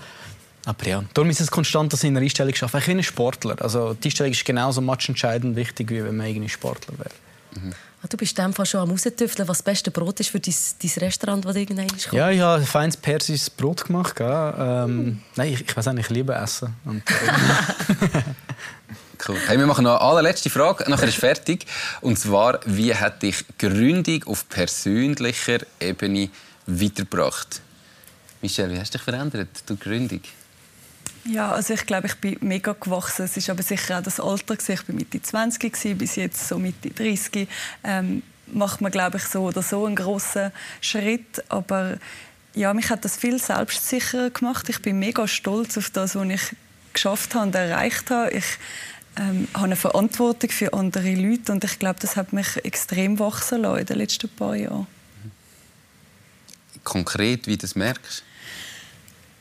S2: Aber ja, darum ist es konstant, dass ich in einer Einstellung schaffe. Ich bin ein Sportler. Also die Einstellung ist genauso matchentscheidend wichtig, wie wenn man irgendwie Sportler wäre.
S4: Ah, Du bist in dem Fall schon am raustüfteln, was das beste Brot ist für dein, dein Restaurant, das du irgendwann kommst.
S2: Ja, ich habe ein feines persisches Brot gemacht. gell. Ähm, nein, ich, ich weiß nicht, ich liebe Essen. Und, äh,
S1: Cool. Hey, wir machen noch eine allerletzte Frage, nachher ist fertig. Und zwar, wie hat dich Gründung auf persönlicher Ebene weitergebracht? Michelle, wie hast du dich verändert durch Gründung?
S3: Ja, also ich glaube, ich bin mega gewachsen. Es ist aber sicher auch das Alter. gewesen. Ich war Mitte 20, gewesen, bis jetzt so Mitte 30. Ähm, macht man, glaube ich, so oder so einen grossen Schritt. Aber ja, mich hat das viel selbstsicherer gemacht. Ich bin mega stolz auf das, was ich geschafft habe und erreicht habe. Ich ähm, habe eine Verantwortung für andere Leute und ich glaube, das hat mich extrem wachsen lassen in den letzten paar Jahren.
S1: Konkret, wie du das merkst?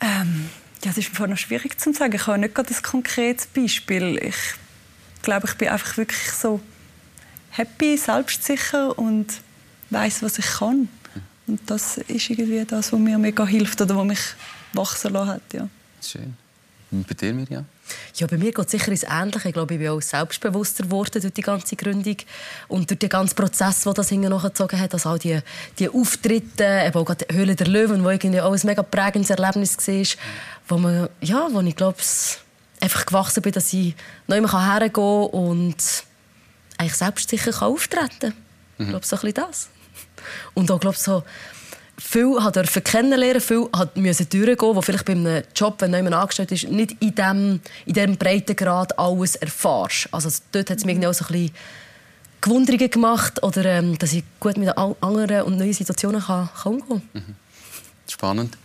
S3: Ähm, ja, das ist mir noch schwierig zu sagen. Ich habe nicht gerade ein konkretes Beispiel. Ich glaube, ich bin einfach wirklich so happy, selbstsicher und weiß, was ich kann. Und das ist irgendwie das, was mir mega hilft oder was mich wachsen lassen hat. Ja.
S1: Schön. Und bei dir, Miriam?
S4: Ja, bei mir geht es sicher ins Ähnliche. Ich glaube, ich bin auch selbstbewusster geworden durch die ganze Gründung und durch den ganzen Prozess, den das hinten nachgezogen hat. Also all die, die Auftritte, eben auch gerade die Höhle der Löwen, wo irgendwie auch ein mega prägendes Erlebnis war, wo, man, ja, wo ich glaube, einfach gewachsen bin, dass ich noch immer hergehen kann und eigentlich selbstsicher kann auftreten kann. Ich glaube, so ein bisschen das. Und auch, glaube so, viel hat dürfen kennenlernen, viel hat müssen durchgehen, wo vielleicht bei einem Job, wenn jemand angestellt ist, nicht in diesem in dem Breitengrad alles erfährst. Also dort hat es mir auch so ein bisschen Gewunderungen gemacht oder ähm, dass ich gut mit an- anderen und neuen Situationen kann, kann umgehen kann.
S1: Spannend.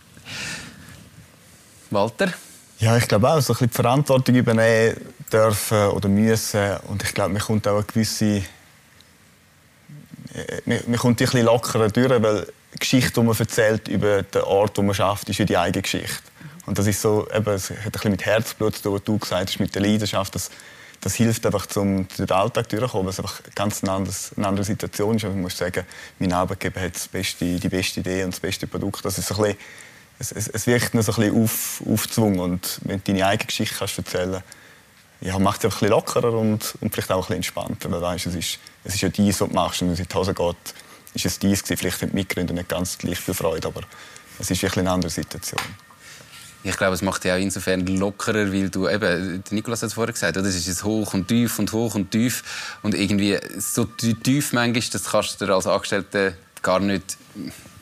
S1: Walter?
S5: Ja, ich glaube auch, so ein bisschen die Verantwortung übernehmen dürfen oder müssen. Und ich glaube, man kommt auch eine gewisse... äh, Man, man kommt ein bisschen lockerer durch, weil die Geschichte, die man erzählt über den Ort, wo man schafft, ist ja die eigene Geschichte. Und das ist so, eben, es hat ein bisschen mit Herzblut zu tun, du gesagt hast, mit der Leidenschaft. Das, das hilft einfach, um durch den Alltag durchzukommen, es einfach ganz eine, anderes, eine andere Situation ist. Und ich muss sagen, mein Arbeitgeber hat das beste, die beste Idee und das beste Produkt. Das ist ein bisschen, es, es, es wirkt noch so ein bisschen auf, aufgezwungen. Und wenn du deine eigene Geschichte kannst erzählen ja, macht es einfach ein bisschen lockerer und, und vielleicht auch ein bisschen entspannter. Weil weißt, es, ist, es ist ja dies, was du machst. Und es in die Hose geht, ist es dies gewesen. Vielleicht für die Mitgründer nicht ganz gleich viel Freude, aber es ist eine andere Situation.
S1: Ich glaube, es macht dich auch insofern lockerer, weil du eben, Nikolas hat es vorher gesagt, oder? es ist hoch und tief und hoch und tief und irgendwie so tief manchmal, das kannst du dir als Angestellter gar nicht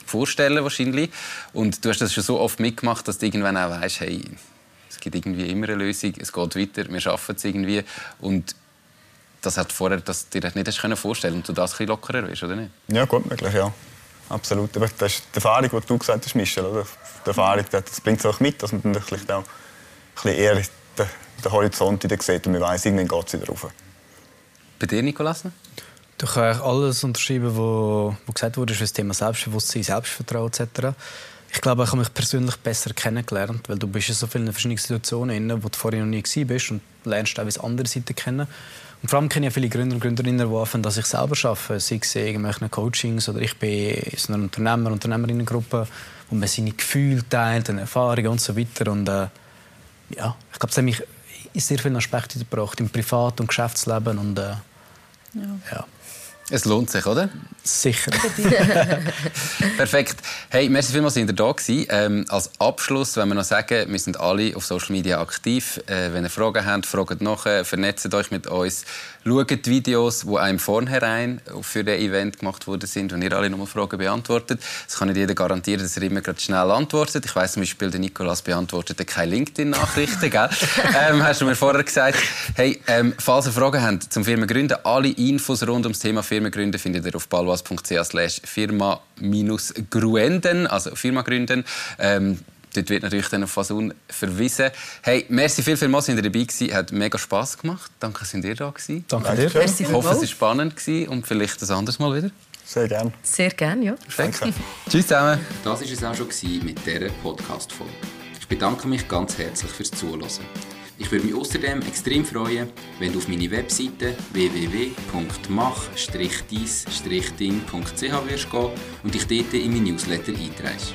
S1: vorstellen wahrscheinlich. Und du hast das schon so oft mitgemacht, dass du irgendwann auch weißt, hey, es gibt irgendwie immer eine Lösung, es geht weiter, wir schaffen es irgendwie und das hat vorher, dass du dir das nicht hast können vorstellen und du das ein lockerer wirst, oder nicht?
S5: Ja, gut möglich, ja. Absolut. Aber das ist die Erfahrung, die du gesagt hast, Michel. Oder? Die Erfahrung, das bringt es auch mit, dass man dann vielleicht auch ein bisschen eher den, den Horizont sieht und man weiss, irgendwann geht es wieder rauf.
S1: Bei dir, Nikolaus?
S2: Du kannst alles unterschreiben, was gesagt wurde für das Thema Selbstbewusstsein, Selbstvertrauen etc. Ich glaube, ich habe mich persönlich besser kennengelernt, weil du bist in so vielen verschiedenen Situationen, wo du vorher noch nie warst und lernst auch die andere Seite kennen. Und vor allem kenne ich viele Gründer und Gründerinnen, die anfangen, dass ich selber arbeite, sei es in irgendwelchen Coachings oder ich bin in einer Unternehmer- Unternehmerinnengruppe, wo man seine Gefühle teilt, eine Erfahrungen und so weiter. Und äh, ja, ich glaube, es hat mich in sehr vielen Aspekten gebracht, im Privat- und Geschäftsleben und äh, ja. ja.
S1: Es lohnt sich, oder?
S2: Sicher.
S1: Perfekt. Hey, merci vielmals, dass ihr da gewesen. Ähm, als Abschluss wenn wir noch sagen, wir sind alle auf Social Media aktiv. Äh, wenn ihr Fragen habt, fragt nachher, vernetzt euch mit uns. Schaut die Videos, die einem vornherein für das Event gemacht worden sind und ihr alle nochmal Fragen beantwortet. Das kann nicht jeder garantieren, dass er immer gerade schnell antwortet. Ich weiss zum Beispiel, der Nikolas beantwortet keine LinkedIn-Nachrichten, ähm, hast du mir vorher gesagt. Hey, ähm, falls ihr Fragen habt zum Firmengründen, alle Infos rund ums Thema Firmengründen findet ihr auf balwas.ch slash firma-gruenden, also Firma gründen. Ähm, Dort wird natürlich dann auf Fasun verwiesen. Hey, merci viel, viel mal, sind ihr dabei gewesen. Hat mega Spass gemacht. Danke, dass ihr da gewesen.
S2: Danke dir.
S1: Ich hoffe, es war spannend gewesen und vielleicht ein anderes Mal wieder.
S5: Sehr gerne.
S4: Sehr gerne, ja.
S1: Danke. Tschüss zusammen. Das war es auch schon mit dieser Podcast-Folge. Ich bedanke mich ganz herzlich fürs Zuhören. Ich würde mich außerdem extrem freuen, wenn du auf meine Webseite www.mach-dies-ding.ch wirst gehen und dich dort in mein Newsletter einträgst.